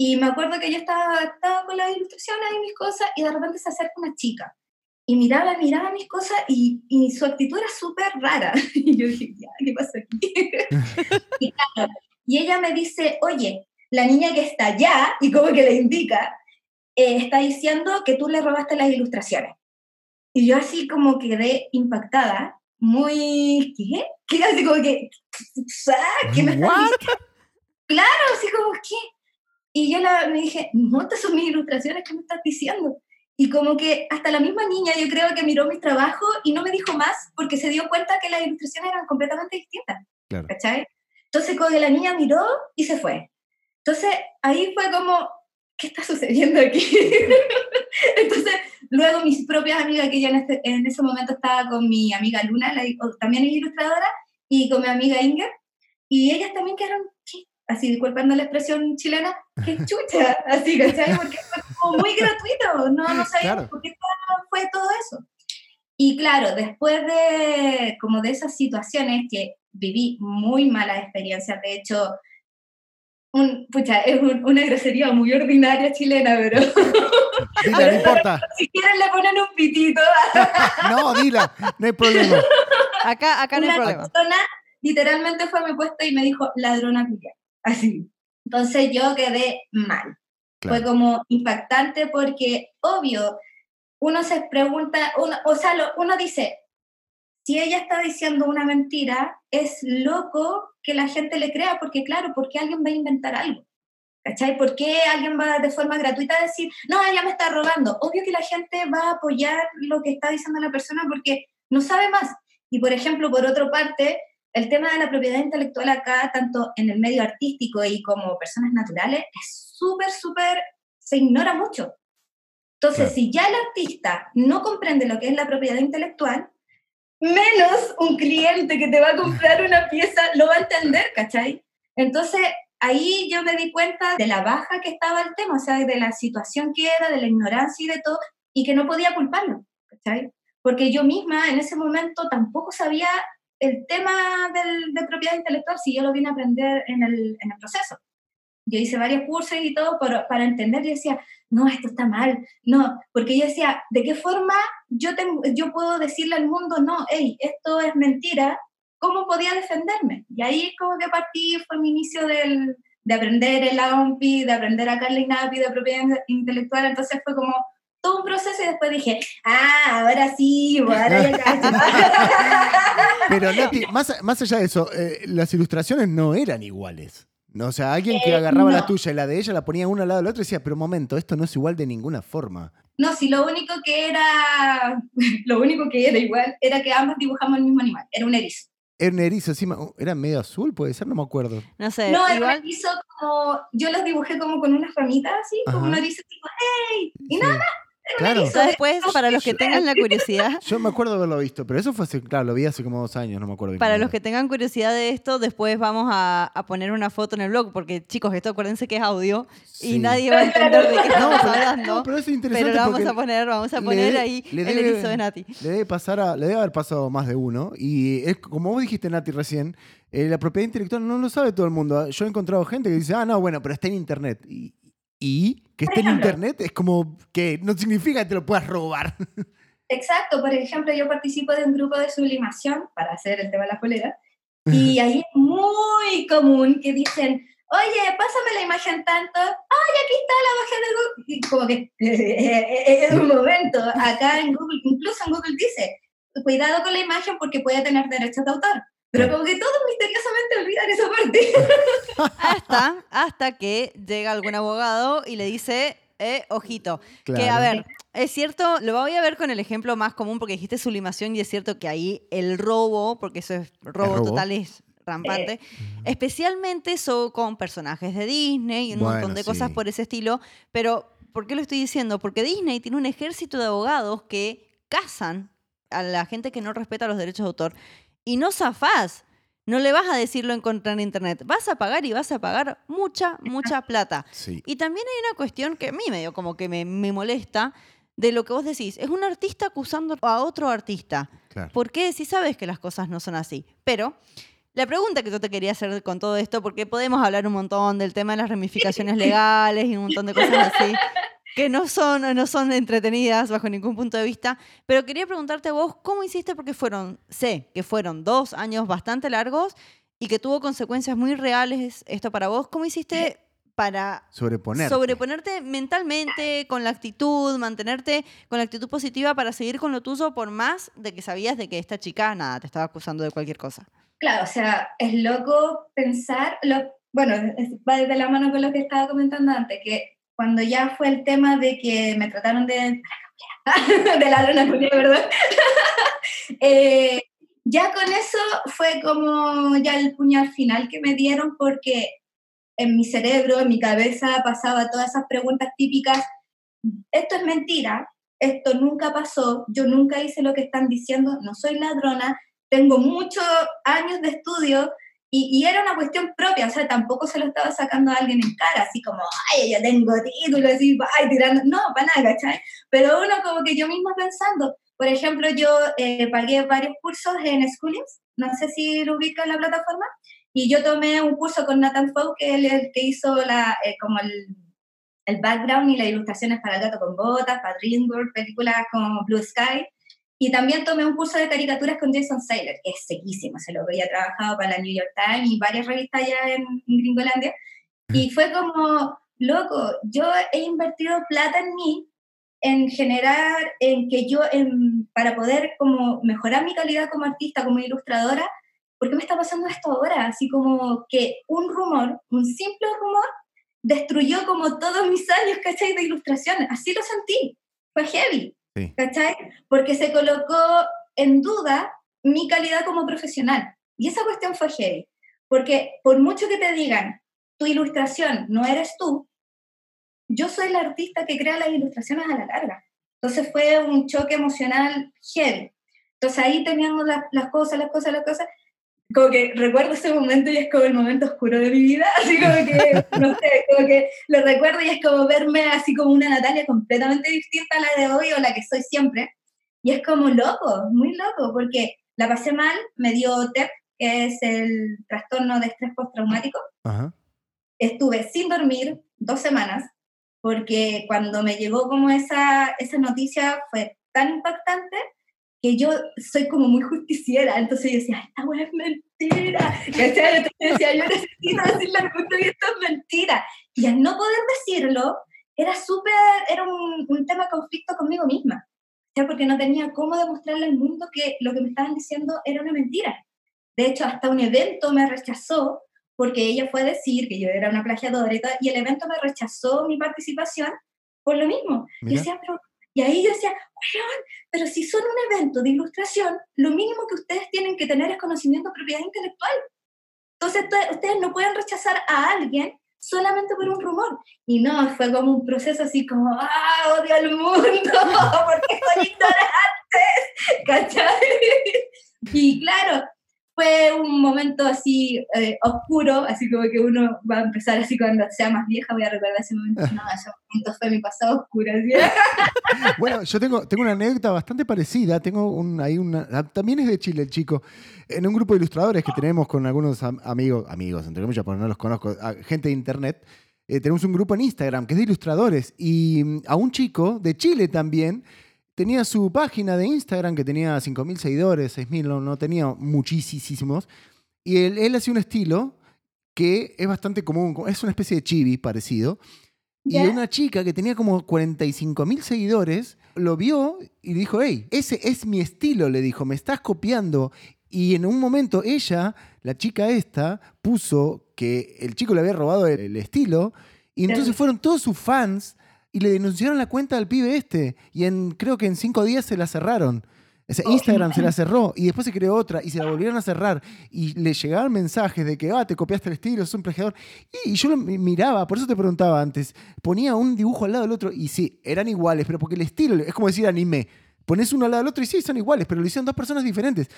Y me acuerdo que yo estaba, estaba con las ilustraciones y mis cosas y de repente se acerca una chica. Y miraba, miraba mis cosas y, y su actitud era súper rara. Y yo dije, ya, ¿qué pasa aquí? y, claro, y ella me dice, oye, la niña que está allá, y como que le indica, eh, está diciendo que tú le robaste las ilustraciones. Y yo así como quedé impactada, muy, ¿qué? ¿Qué? Así como que. ¿Qué me What? diciendo? Claro, así como, ¿qué? Y yo la, me dije, estas son mis ilustraciones, ¿qué me estás diciendo? Y como que hasta la misma niña yo creo que miró mi trabajo y no me dijo más porque se dio cuenta que las ilustraciones eran completamente distintas, Claro. ¿cachai? Entonces como que la niña miró y se fue. Entonces ahí fue como, ¿qué está sucediendo aquí? Entonces luego mis propias amigas, que yo en, este- en ese momento estaba con mi amiga Luna, la- también es ilustradora, y con mi amiga Inger, y ellas también quedaron. Así, disculpando la expresión chilena, qué chucha, así, ¿cachai? Porque fue como muy gratuito, no, no sabíamos Claro. por qué fue todo eso. Y claro, después de como de esas situaciones que viví muy malas experiencias, de hecho, un, pucha, es un- una grosería muy ordinaria chilena, pero Dila, no importa. si quieren le ponen un pitito. No, dila, no hay problema. Acá, acá no hay una problema. persona literalmente fue a mi puesto y me dijo, ladrona culia. Así. Entonces yo quedé mal. Fue como impactante porque, obvio, uno se pregunta, uno, o sea, lo- uno dice, si ella está diciendo una mentira, es loco que la gente le crea, porque claro, ¿por qué alguien va a inventar algo? ¿Cachai? ¿Por qué alguien va de forma gratuita a decir, no, ella me está robando? Obvio que la gente va a apoyar lo que está diciendo la persona porque no sabe más. Y por ejemplo, por otra parte, el tema de la propiedad intelectual acá, tanto en el medio artístico y como personas naturales, es súper, súper, se ignora mucho. Entonces, Claro. si ya el artista no comprende lo que es la propiedad intelectual, menos un cliente que te va a comprar una pieza lo va a entender, ¿cachai? Entonces, ahí yo me di cuenta de la baja que estaba el tema, o sea, de la situación que era, de la ignorancia y de todo, y que no podía culparlo, ¿cachai? Porque yo misma en ese momento tampoco sabía el tema del, de propiedad intelectual si yo lo vine a aprender en el, en el proceso. Yo hice varios cursos y todo para, para entender y decía, no, esto está mal, no, porque yo decía, ¿de qué forma yo, tengo, yo puedo decirle al mundo, no, hey, esto es mentira? ¿Cómo podía defenderme? Y ahí como que partí, fue mi inicio del, de aprender el AOMPI, de aprender a Carla Inapi, de propiedad intelectual, entonces fue como todo un proceso y después dije, ah, ahora sí, ahora ya. Pero Nati, más, más allá de eso, eh, las ilustraciones no eran iguales. No, o sea, alguien que Eh, agarraba la tuya y la de ella la ponía una al lado de la otra y decía, pero un momento, esto no es igual de ninguna forma. No, si lo único que era, lo único que era igual, era que ambos dibujamos el mismo animal, era un erizo. Era un erizo encima, era medio azul, puede ser, no me acuerdo. No sé, No, era un igual. erizo como, yo los dibujé como con unas ramitas así, como Ajá. un erizo tipo, ¡hey! Y Sí. nada, un Claro. erizo. Después, para los que tengan la curiosidad, Yo me acuerdo haberlo visto, pero eso fue hace, claro, lo vi hace como dos años, no me acuerdo. bien para los era. que tengan curiosidad de esto, después vamos a, a poner una foto en el blog, porque chicos, esto acuérdense que es audio Sí. y nadie va a entender de qué estamos pero- hablando. No, pero es pero interesante lo vamos a poner, vamos a poner ahí le el debe- erizo de Nati. le debe pasar a, le debe haber pasado más de uno. Y es como vos dijiste, Nati, recién, eh, la propiedad intelectual no lo sabe todo el mundo. Yo he encontrado gente que dice, ah, no, bueno, pero está en internet. Y, y que Por esté en internet. Es como que no significa que te lo puedas robar. Exacto, por ejemplo, yo participo de un grupo de sublimación para hacer el tema de la polera, y ahí es muy común que dicen, oye, pásame la imagen tanto, ay, aquí está la imagen de Google, y como que, en un momento, acá en Google, incluso en Google dice, cuidado con la imagen porque puede tener derechos de autor, pero como que todos misteriosamente olvidan esa parte. Hasta, hasta que llega algún abogado y le dice, eh, ojito, que a ver, es cierto, lo voy a ver con el ejemplo más común porque dijiste sublimación y es cierto que ahí el robo, porque eso es robo, robo. total, es rampante, especialmente eso con personajes de Disney y un montón de cosas por ese estilo, pero ¿por qué lo estoy diciendo? Porque Disney tiene un ejército de abogados que cazan a la gente que no respeta los derechos de autor y no zafás. No le vas a decirlo en contra en internet. Vas a pagar y vas a pagar mucha, mucha plata. Sí. Y también hay una cuestión que a mí medio como que me, me molesta de lo que vos decís. Es un artista acusando a otro artista. Claro. ¿Por qué si sabes que las cosas no son así? Pero la pregunta que yo te quería hacer con todo esto, porque podemos hablar un montón del tema de las ramificaciones legales y un montón de cosas así, que no son, no son entretenidas bajo ningún punto de vista, pero quería preguntarte a vos, ¿cómo hiciste? Porque fueron, sé que fueron dos años bastante largos y que tuvo consecuencias muy reales esto para vos. ¿Cómo hiciste para Sobreponerte. sobreponerte mentalmente, con la actitud, mantenerte con la actitud positiva para seguir con lo tuyo por más de que sabías de que esta chica, nada, te estaba acusando de cualquier cosa. Claro, o sea, es loco pensar, lo, bueno, va de la mano con lo que estaba comentando antes, que cuando ya fue el tema de que me trataron de, de ladrona ¿verdad? Eh, ya con eso fue como ya el puñal final que me dieron porque en mi cerebro, en mi cabeza pasaba todas esas preguntas típicas, esto es mentira, esto nunca pasó, yo nunca hice lo que están diciendo, no soy ladrona, tengo muchos años de estudio y, y era una cuestión propia, o sea, tampoco se lo estaba sacando a alguien en cara, así como, ay, ya tengo títulos, así, ay, tirando, no, para nada, ¿cachai? Pero uno como que yo misma pensando, por ejemplo, yo eh, pagué varios cursos en Schoolings, no sé si lo ubica en la plataforma, y yo tomé un curso con Nathan Fau, que es el que hizo la, eh, como el, el background y las ilustraciones para El gato con botas, para DreamWorks, películas como Blue Sky, y también tomé un curso de caricaturas con Jason Saylor, que es sequísimo, se lo había trabajado para la New York Times y varias revistas allá en, en Gringolandia. Y fue como, loco, yo he invertido plata en mí, en generar, en que yo, en, para poder como mejorar mi calidad como artista, como ilustradora, ¿por qué me está pasando esto ahora? Así como que un rumor, un simple rumor, destruyó como todos mis años, ¿cachai? De ilustración. Así lo sentí. Fue heavy. Sí. ¿cachai? Porque se colocó en duda mi calidad como profesional. Y esa cuestión fue heavy. Porque por mucho que te digan, tu ilustración no eres tú, yo soy la artista que crea las ilustraciones a la larga. Entonces fue un choque emocional heavy. Entonces ahí las, las cosas, las cosas, las cosas, como que recuerdo ese momento y es como el momento oscuro de mi vida, así como que, no sé, como que lo recuerdo y es como verme así como una Natalia completamente distinta a la de hoy o la que soy siempre. Y es como loco, muy loco, porque la pasé mal, me dio TEP, que es el trastorno de estrés postraumático. Ajá. Estuve sin dormir dos semanas, porque cuando me llegó como esa, esa noticia fue tan impactante que yo soy como muy justiciera, entonces yo decía, esta weá es mentira, ¿cachai? Entonces yo decía, yo necesito decirle al mundo que esto es mentira. Y al no poder decirlo, era súper, era un, un tema de conflicto conmigo misma, ¿cachai? Porque no tenía cómo demostrarle al mundo que lo que me estaban diciendo era una mentira. De hecho, hasta un evento me rechazó porque ella fue a decir que yo era una plagiadora y, tal, y el evento me rechazó mi participación por lo mismo. Mira. decía, pero, y ahí yo decía, pero si son un evento de ilustración, lo mínimo que ustedes tienen que tener es conocimiento de propiedad intelectual. Entonces ustedes no pueden rechazar a alguien solamente por un rumor. Y no, fue como un proceso así como, ah, odio al mundo, porque son ignorantes, ¿cachai? Y claro, fue un momento así eh, oscuro, así como que uno va a empezar así cuando sea más vieja, voy a recordar ese momento. No, ese momento fue mi pasado oscuro. Bueno, yo tengo, tengo una anécdota bastante parecida. Tengo un, ahí una. ah, También es de Chile, el chico. En un grupo de ilustradores que tenemos con algunos am- amigos, amigos, entre comillas, porque no los conozco, a- gente de internet. eh, tenemos un grupo en Instagram que es de ilustradores. Y mm, a un chico de Chile también tenía su página de Instagram que tenía 5.000 seguidores, 6.000, no, no tenía muchísimos. Y él, él hacía un estilo que es bastante común, es una especie de chibi parecido. Y una chica que tenía como 45 mil seguidores lo vio y dijo, hey, ese es mi estilo, le dijo, me estás copiando. Y en un momento ella, la chica esta, puso que el chico le había robado el, estilo y entonces fueron todos sus fans y le denunciaron la cuenta al pibe este. Y en, creo que en cinco días se la cerraron. O Instagram se la cerró y después se creó otra y se la volvieron a cerrar y le llegaban mensajes de que, ah, te copiaste el estilo, sos un plagiador. Y yo lo mi- miraba, por eso te preguntaba antes, ponía un dibujo al lado del otro y sí, eran iguales, pero porque el estilo, es como decir anime. Pones uno al lado del otro y sí, son iguales, pero lo hicieron dos personas diferentes.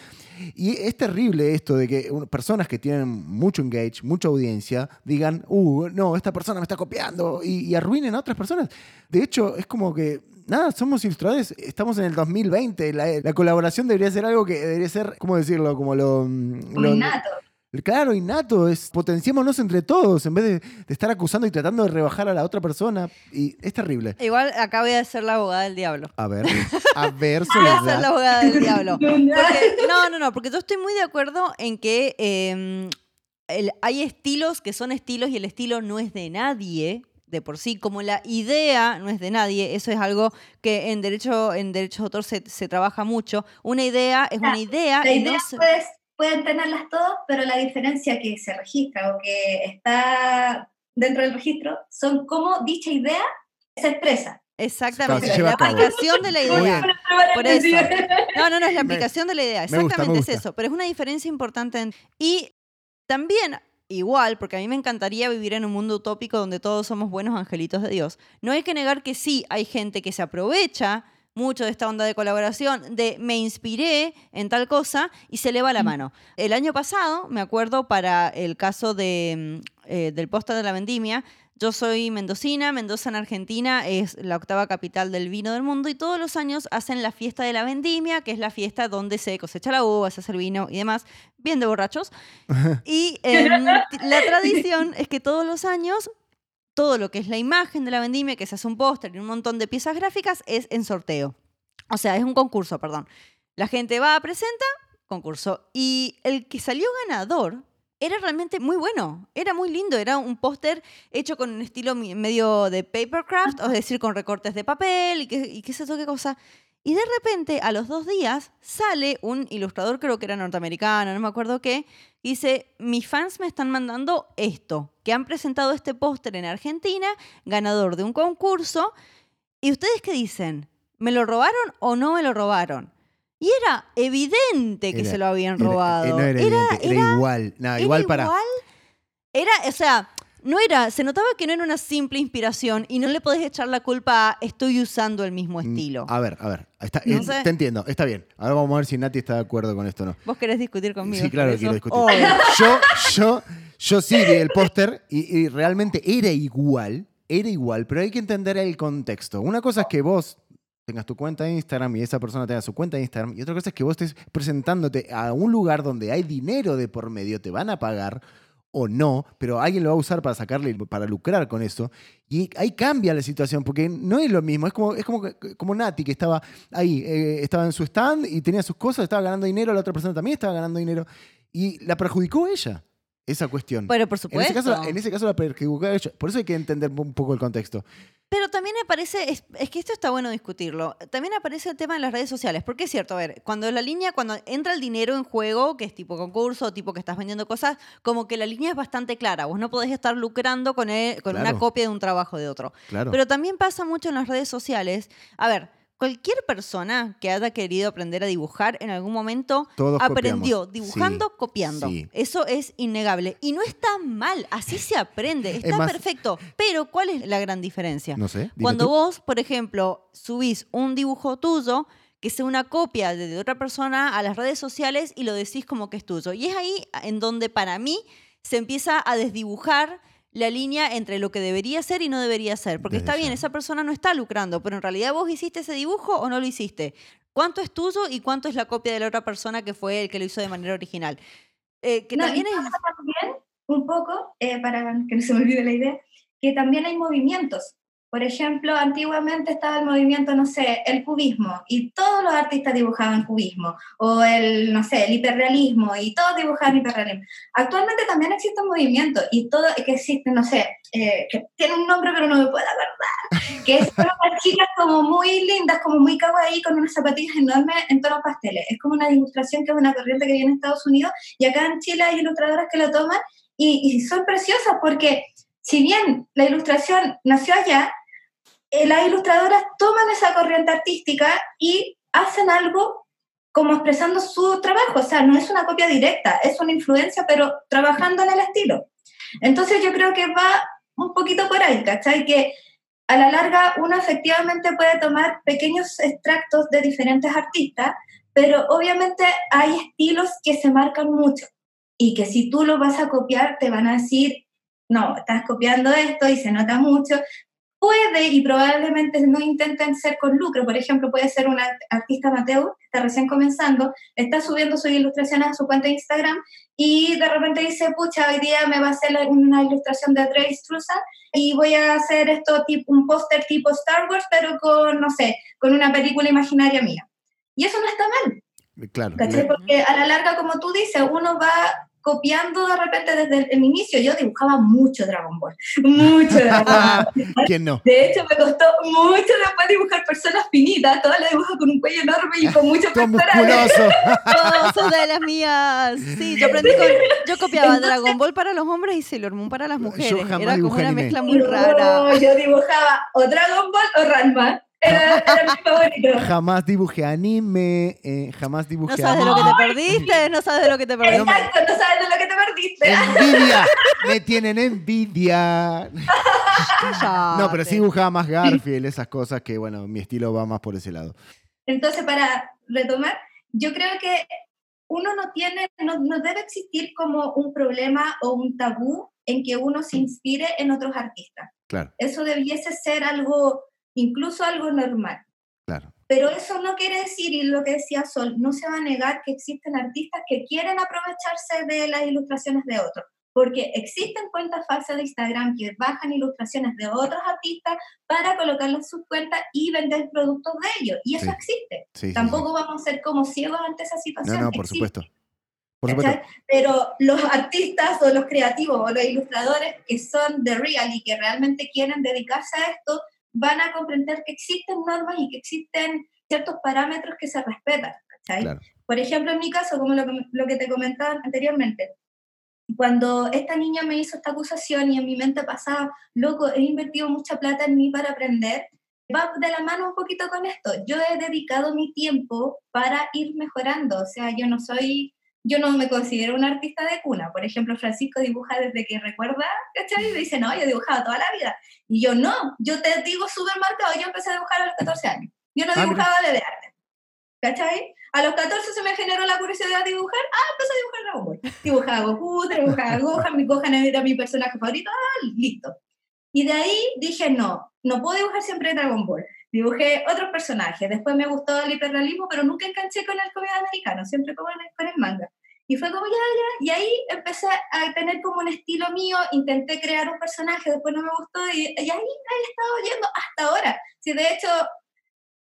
Y es terrible esto de que personas que tienen mucho engage, mucha audiencia, digan, uh, no, esta persona me está copiando y, y arruinen a otras personas. De hecho, es como que, nada, somos ilustradores, estamos en el 2020, la, la colaboración debería ser algo que debería ser, ¿cómo decirlo? Como lo... Como lo- innato. Claro, innato, es potenciémonos entre todos en vez de, de estar acusando y tratando de rebajar a la otra persona. Y es terrible. Igual acá voy a ser la abogada del diablo. A ver, a ver, Voy a ser la abogada del diablo. Porque- no, no, no, porque yo estoy muy de acuerdo en que eh, el- hay estilos que son estilos y el estilo no es de nadie de por sí, como la idea no es de nadie, eso es algo que en derecho, en derecho de autor se, se trabaja mucho. Una idea es una idea La y idea no se- puedes- pueden tenerlas todos, pero la diferencia que se registra o que está dentro del registro son cómo dicha idea se expresa. Exactamente, se lleva la aplicación de la idea. Por eso. No, no, no, es la Me- aplicación de la idea. me gusta, me Exactamente gusta. es eso. Pero es una diferencia importante. en- y también, igual, porque a mí me encantaría vivir en un mundo utópico donde todos somos buenos angelitos de Dios. No hay que negar que sí hay gente que se aprovecha mucho de esta onda de colaboración, de me inspiré en tal cosa y se le va la mano. El año pasado, me acuerdo, para el caso de, mm, eh, del póster de la vendimia, yo soy mendocina, Mendoza en Argentina es la octava capital del vino del mundo y todos los años hacen la fiesta de la vendimia, que es la fiesta donde se cosecha la uva, se hace el vino y demás, bien de borrachos. Y em, la tradición es que todos los años todo lo que es la imagen de la vendimia, que se hace un póster y un montón de piezas gráficas, es en sorteo. O sea, es un concurso, perdón. La gente va, presenta, concurso. Y el que salió ganador era realmente muy bueno, era muy lindo, era un póster hecho con un estilo medio de papercraft, es decir, con recortes de papel y qué, y qué sé qué cosa. Y de repente, a los dos días, sale un ilustrador, creo que era norteamericano, no me acuerdo qué, y dice, mis fans me están mandando esto, que han presentado este póster en Argentina, ganador de un concurso, y ustedes qué dicen, ¿me lo robaron o no me lo robaron? Y era evidente que Era- se lo habían Era- robado. eh, no era, evidente, era, igual. No, era igual para. igual. Era, o sea, no era, se notaba que no era una simple inspiración y no le podés echar la culpa a estoy usando el mismo Mm, estilo. A ver, a ver. está- No eh, sé. Te entiendo, está bien. Ahora vamos a ver si Nati está de acuerdo con esto o no. ¿Vos querés discutir conmigo? Sí, claro por que quiero eso? discutir. Oh, Yo, yo, yo sí vi el póster y, y realmente era igual, era igual, pero hay que entender el contexto. Una cosa es que vos tengas tu cuenta de Instagram y esa persona tenga su cuenta de Instagram, y otra cosa es que vos estés presentándote a un lugar donde hay dinero de por medio, te van a pagar o no, pero alguien lo va a usar para sacarle, para lucrar con eso. Y ahí cambia la situación, porque no es lo mismo. Es como, es como, como Nati, que estaba ahí, eh, estaba en su stand y tenía sus cosas, estaba ganando dinero, la otra persona también estaba ganando dinero. Y la perjudicó ella, esa cuestión. pero por en, supuesto. ese caso, en ese caso la perjudicó ella. Por eso hay que entender un poco el contexto. Pero también me parece, es, es que esto está bueno discutirlo, también aparece el tema de las redes sociales, porque es cierto, a ver, cuando la línea, cuando entra el dinero en juego, que es tipo concurso, tipo que estás vendiendo cosas, como que la línea es bastante clara, vos no podés estar lucrando con, el- con una copia de un trabajo de otro. Claro. Pero también pasa mucho en las redes sociales, a ver, cualquier persona que haya querido aprender a dibujar en algún momento Todos aprendió copiamos. dibujando, Sí, copiando. sí. Eso es innegable. Y no está mal, así se aprende, está más- perfecto. Pero ¿cuál es la gran diferencia? no sé. Cuando tú. vos, por ejemplo, subís un dibujo tuyo que sea una copia de otra persona a las redes sociales y lo decís como que es tuyo. Y es ahí en donde para mí se empieza a desdibujar la línea entre lo que debería ser y no debería ser. Porque Desde está bien, ya. esa persona no está lucrando, pero en realidad vos hiciste ese dibujo o no lo hiciste. ¿Cuánto es tuyo y cuánto es la copia de la otra persona que fue el que lo hizo de manera original? Eh, que No, es... también un poco, eh, para que no se me olvide la idea, que también hay movimientos. Por ejemplo, antiguamente estaba el movimiento, no sé, el cubismo, y todos los artistas dibujaban cubismo, o el, no sé, el hiperrealismo, y todos dibujaban hiperrealismo. Actualmente también existe un movimiento, y todo, que existe, no sé, eh, que tiene un nombre pero no me puedo acordar, que son unas chicas como muy lindas, como muy kawaii, con unas zapatillas enormes en tonos pasteles. Es como una ilustración que es una corriente que viene en Estados Unidos, y acá en Chile hay ilustradoras que lo toman, y, y son preciosas porque si bien la ilustración nació allá, las ilustradoras toman esa corriente artística y hacen algo como expresando su trabajo, o sea, no es una copia directa, es una influencia, pero trabajando en el estilo. Entonces yo creo que va un poquito por ahí, ¿cachai? Que a la larga uno efectivamente puede tomar pequeños extractos de diferentes artistas, pero obviamente hay estilos que se marcan mucho y que si tú lo vas a copiar te van a decir, no, estás copiando esto y se nota mucho. Puede y probablemente no intenten ser con lucro. Por ejemplo, puede ser una artista que está recién comenzando, está subiendo sus ilustraciones a su cuenta de Instagram y de repente dice, pucha, hoy día me va a hacer una ilustración de Dre Struzan y voy a hacer esto tipo un póster tipo Star Wars, pero con, no sé, con una película imaginaria mía. Y eso no está mal, Claro. ¿cachai? le- Porque a la larga, como tú dices, uno va copiando de repente desde el, el inicio. Yo dibujaba mucho Dragon Ball, mucho Dragon Ball. ¿Quién no? De hecho, me costó mucho después dibujar personas finitas, todas las dibujo con un cuello enorme y con mucho Todo pectorales. musculoso. Oh, sos de las mías. Sí, yo aprendí con. Yo copiaba Dragon Ball para los hombres y Sailor Moon para las mujeres. jamás Era como una anime. mezcla muy No, rara. yo dibujaba o Dragon Ball o Ranma. Era, era mi favorito. Jamás dibujé anime, eh, jamás No dibujé sabes de lo que anime. te perdiste, no sabes de lo que te perdiste. Exacto, no sabes de lo que te perdiste. Envidia, me tienen envidia. No, pero sí dibujaba más Garfield, esas cosas que, bueno, mi estilo va más por ese lado. Entonces, para retomar, yo creo que uno no tiene, no, no debe existir como un problema o un tabú en que uno se inspire en otros artistas. Claro, Eso debiese ser algo, incluso algo normal. claro. Pero eso no quiere decir, y lo que decía Sol, no se va a negar que existen artistas que quieren aprovecharse de las ilustraciones de otros, porque existen cuentas falsas de Instagram que bajan ilustraciones de otros artistas para colocarlas en sus cuentas y vender productos de ellos, y eso Sí. existe. Sí. Tampoco vamos a ser como ciegos ante esa No, situación. no, por existe. supuesto. Por supuesto. ¿cachai? Pero los artistas o los creativos o los ilustradores que son de real y que realmente quieren dedicarse a esto, van a comprender que existen normas y que existen ciertos parámetros que se respetan. ¿cachai? Claro. Por ejemplo, en mi caso, como lo, lo que te comentaba anteriormente, cuando esta niña me hizo esta acusación y en mi mente pasaba, loco, he invertido mucha plata en mí para aprender, va de la mano un poquito con esto. Yo he dedicado mi tiempo para ir mejorando, o sea, yo no soy, yo no me considero una artista de cuna. Por ejemplo, Francisco dibuja desde que recuerda, ¿cachai? Y dice, no, yo he dibujado toda la vida. Y yo no, yo te digo súper marcado, yo empecé a dibujar a los 14 años. Yo no Ah, dibujaba desde arte, ¿cachai? A los 14 se me generó la curiosidad de dibujar, ah, empecé a dibujar Dragon Ball. Dibujaba Goku, dibujaba Gohan, mi Gohan era mi personaje favorito, ah, listo. Y de ahí dije, no, no puedo dibujar siempre Dragon Ball. Dibujé otros personajes, después me gustó el hiperrealismo, pero nunca enganché con el cómic americano, siempre con el, con el manga. Y fue como ya, ya, y ahí empecé a tener como un estilo mío, intenté crear un personaje, después no me gustó, y, ahí he estado yendo hasta ahora. Si de hecho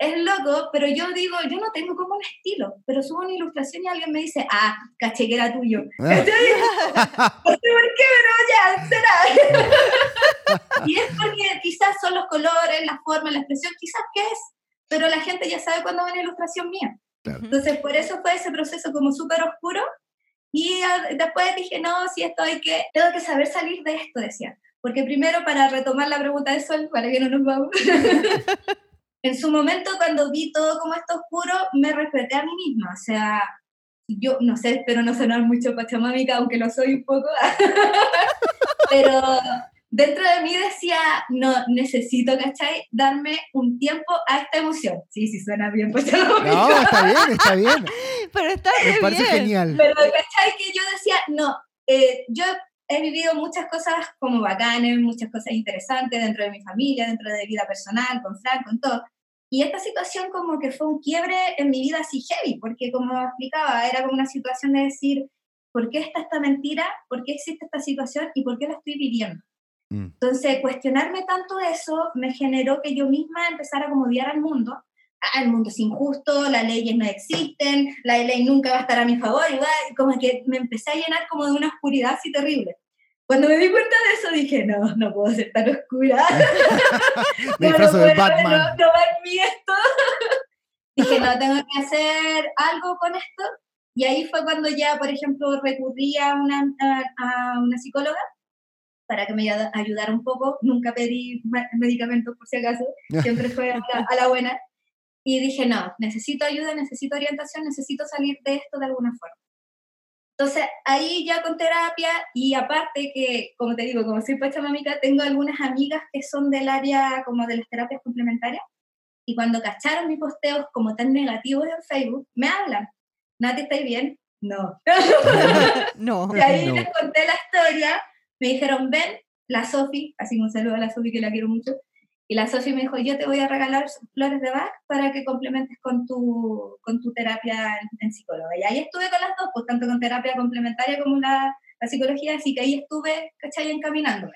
es loco, pero yo digo, yo no tengo como un estilo, pero subo una ilustración y alguien me dice, ah, caché que era tuyo. Ah. No sé por qué, pero ya, será. y es porque quizás son los colores, la forma, la expresión, quizás qué es, pero la gente ya sabe cuándo va una ilustración mía. Claro. Entonces, por eso fue ese proceso como súper oscuro. Y ah, después dije, no, si esto hay que, tengo que saber salir de esto, decía. Porque primero, para retomar la pregunta de Sol, para que no nos vamos. en su momento, cuando vi todo como esto oscuro, me respeté a mí misma. O sea, yo no sé, espero no sonar mucho pachamámica, aunque lo soy un poco. pero dentro de mí decía, no, necesito, ¿cachai? Darme un tiempo a esta emoción. Sí, sí, suena bien pachamámica. No, está bien, está bien. Pero está Me re parece bien. genial. Pero, ¿cachai? Que yo decía, no, eh, yo he vivido muchas cosas como bacanes, muchas cosas interesantes dentro de mi familia, dentro de vida personal, con Frank, con todo. Y esta situación como que fue un quiebre en mi vida así heavy, porque como explicaba, era como una situación de decir, ¿por qué está esta mentira? ¿Por qué existe esta situación? ¿Y por qué la estoy viviendo? Mm, Entonces, cuestionarme tanto eso me generó que yo misma empezara a como odiar al mundo. Ah, el mundo es injusto, las leyes no existen, la ley nunca va a estar a mi favor, y como que me empecé a llenar como de una oscuridad así terrible. Cuando me di cuenta de eso dije, no, no puedo ser tan oscura. Me no, no de Batman. No, no va en mí esto. dije, no, tengo que hacer algo con esto. Y ahí fue cuando ya, por ejemplo, recurrí a una, a, a una psicóloga para que me ayuda- ayudara un poco. Nunca pedí medicamentos por si acaso, siempre fue a la, a la buena. Y dije, no, necesito ayuda, necesito orientación, necesito salir de esto de alguna forma. Entonces, ahí ya con terapia y aparte que, como te digo, como soy pachamámica, tengo algunas amigas que son del área como de las terapias complementarias y cuando cacharon mis posteos como tan negativos en Facebook, me hablan. Nati, ¿estáis bien? No. No. Y ahí No. les conté la historia, me dijeron, ven, la Sofi, así un saludo a la Sofi que la quiero mucho, y la Sofi me dijo, yo te voy a regalar flores de Bach para que complementes con tu, con tu terapia en, psicóloga. Y ahí estuve con las dos, pues tanto con terapia complementaria como la, la psicología, así que ahí estuve, ¿cachai? Encaminándome.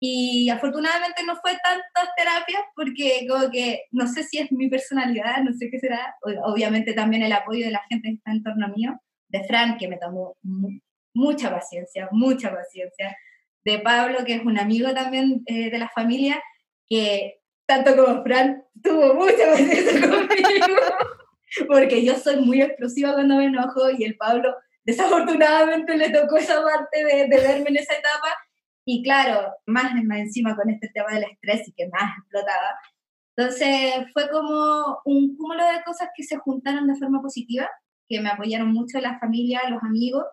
Y afortunadamente no fue tantas terapias porque como que no sé si es mi personalidad, no sé qué será, obviamente también el apoyo de la gente que está en torno mío, de Fran, que me tomó mu- mucha paciencia, mucha paciencia. De Pablo, que es un amigo también eh, de la familia, que tanto como Fran tuvo mucha paciencia conmigo, porque yo soy muy explosiva cuando me enojo y el Pablo desafortunadamente le tocó esa parte de, de verme en esa etapa y claro, más, más encima con este tema del estrés y que más explotaba. Entonces fue como un cúmulo de cosas que se juntaron de forma positiva, que me apoyaron mucho la familia, los amigos,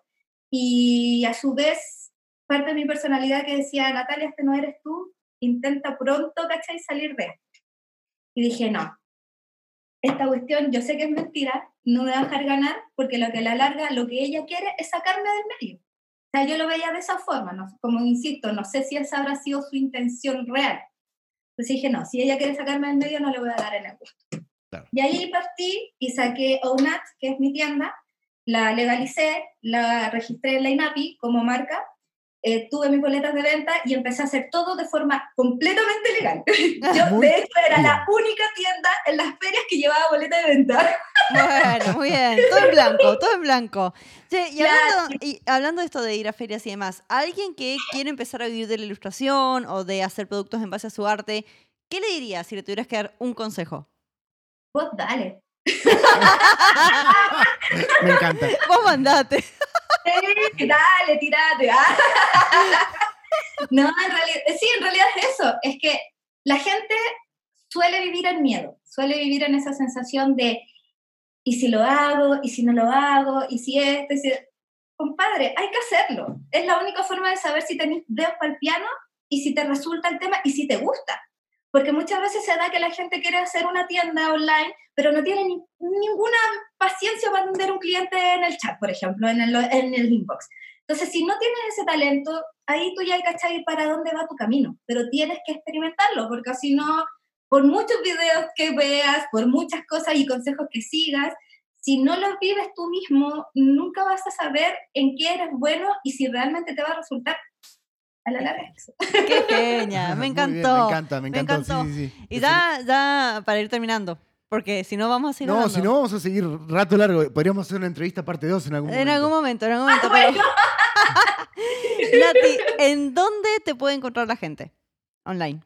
y a su vez parte de mi personalidad que decía, Natalia, este no eres tú, intenta pronto, ¿cachai? Salir de esto. Y dije, no, esta cuestión yo sé que es mentira, no me va a dejar ganar, porque lo que la larga, lo que ella quiere es sacarme del medio. O sea, yo lo veía de esa forma, ¿no? como insisto, no sé si esa habrá sido su intención real. Entonces dije, no, si ella quiere sacarme del medio, no le voy a dar en el gusto. Y ahí partí y saqué ONAT, que es mi tienda, la legalicé, la registré en la INAPI como marca, eh, tuve mis boletas de venta y empecé a hacer todo de forma completamente legal. Yo, de hecho, era la única tienda en las ferias que llevaba boleta de venta. Bueno, muy bien. Todo en blanco, todo en blanco. y, hablando, y hablando de esto de ir a ferias y demás, alguien que quiere empezar a vivir de la ilustración o de hacer productos en base a su arte, ¿qué le dirías si le tuvieras que dar un consejo? Vos dale. Me encanta. Vos mandate. Dale, tirate. no, en realidad, sí, en realidad es eso. Es que la gente suele vivir en miedo, suele vivir en esa sensación de, ¿y si lo hago? ¿Y si no lo hago? ¿Y si esto? ¿Y si... Compadre, hay que hacerlo. Es la única forma de saber si tenés dedos para el piano y si te resulta el tema y si te gusta. Porque muchas veces se da que la gente quiere hacer una tienda online, pero no tiene ninguna paciencia para atender un cliente en el chat, por ejemplo, en el, en el inbox. Entonces, si no tienes ese talento, ahí tú ya hay que para dónde va tu camino, pero tienes que experimentarlo, porque si no, por muchos videos que veas, por muchas cosas y consejos que sigas, si no los vives tú mismo, nunca vas a saber en qué eres bueno y si realmente te va a resultar a la larga. Qué genia, me encantó. me encanta, me encantó. Y ya, ya para ir terminando, porque si no vamos a seguir. No, si no vamos a seguir rato largo. Podríamos hacer una entrevista parte 2 en algún momento. En algún momento, en algún momento. pero... Nati, ¿en dónde te puede encontrar la gente online?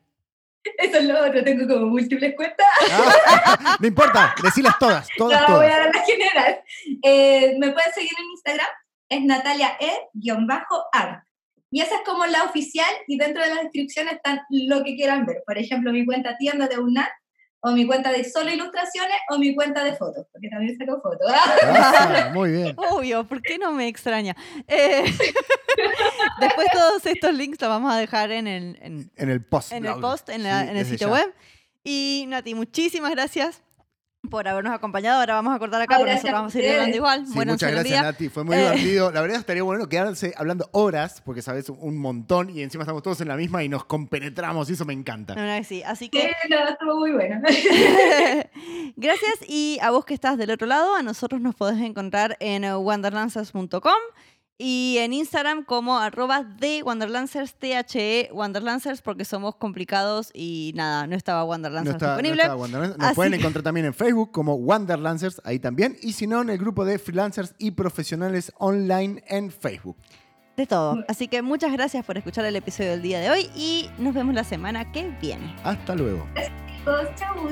Eso es lo otro, tengo como múltiples cuentas. Ah, no importa, decilas todas, todas, no, voy a dar la general. Eh, me pueden seguir en Instagram, es Natalia E-art. Y esa es como la oficial y dentro de la descripción están lo que quieran ver. Por ejemplo, mi cuenta tienda de UNAT, o mi cuenta de solo ilustraciones, o mi cuenta de fotos, porque también saco fotos. Ah, muy bien. Obvio, ¿por qué no me extraña? Eh, después todos estos links los vamos a dejar en el, en, el post. En el post, en, el sitio web. Y Nati, muchísimas gracias por habernos acompañado. Ahora vamos a cortar acá, pero nosotros vamos a ir hablando igual. muchas gracias, Nati. Fue muy divertido. La verdad estaría bueno quedarse hablando horas, porque sabes un montón y encima estamos todos en la misma y nos compenetramos y eso me encanta. Verdad que sí. Así que. estuvo muy bueno. gracias. Y a vos que estás del otro lado, a nosotros nos podés encontrar en wanderlanzas.com y en Instagram como arroba de Wanderlancers, THE Wanderlancers, porque somos complicados y nada, no estaba Wanderlancers disponible. Nos pueden encontrar también en Facebook como Wanderlancers, ahí también. Y si no, en el grupo de freelancers y profesionales online en Facebook. De todo. Así que muchas gracias por escuchar el episodio del día de hoy y nos vemos la semana que viene. Hasta luego. Chau.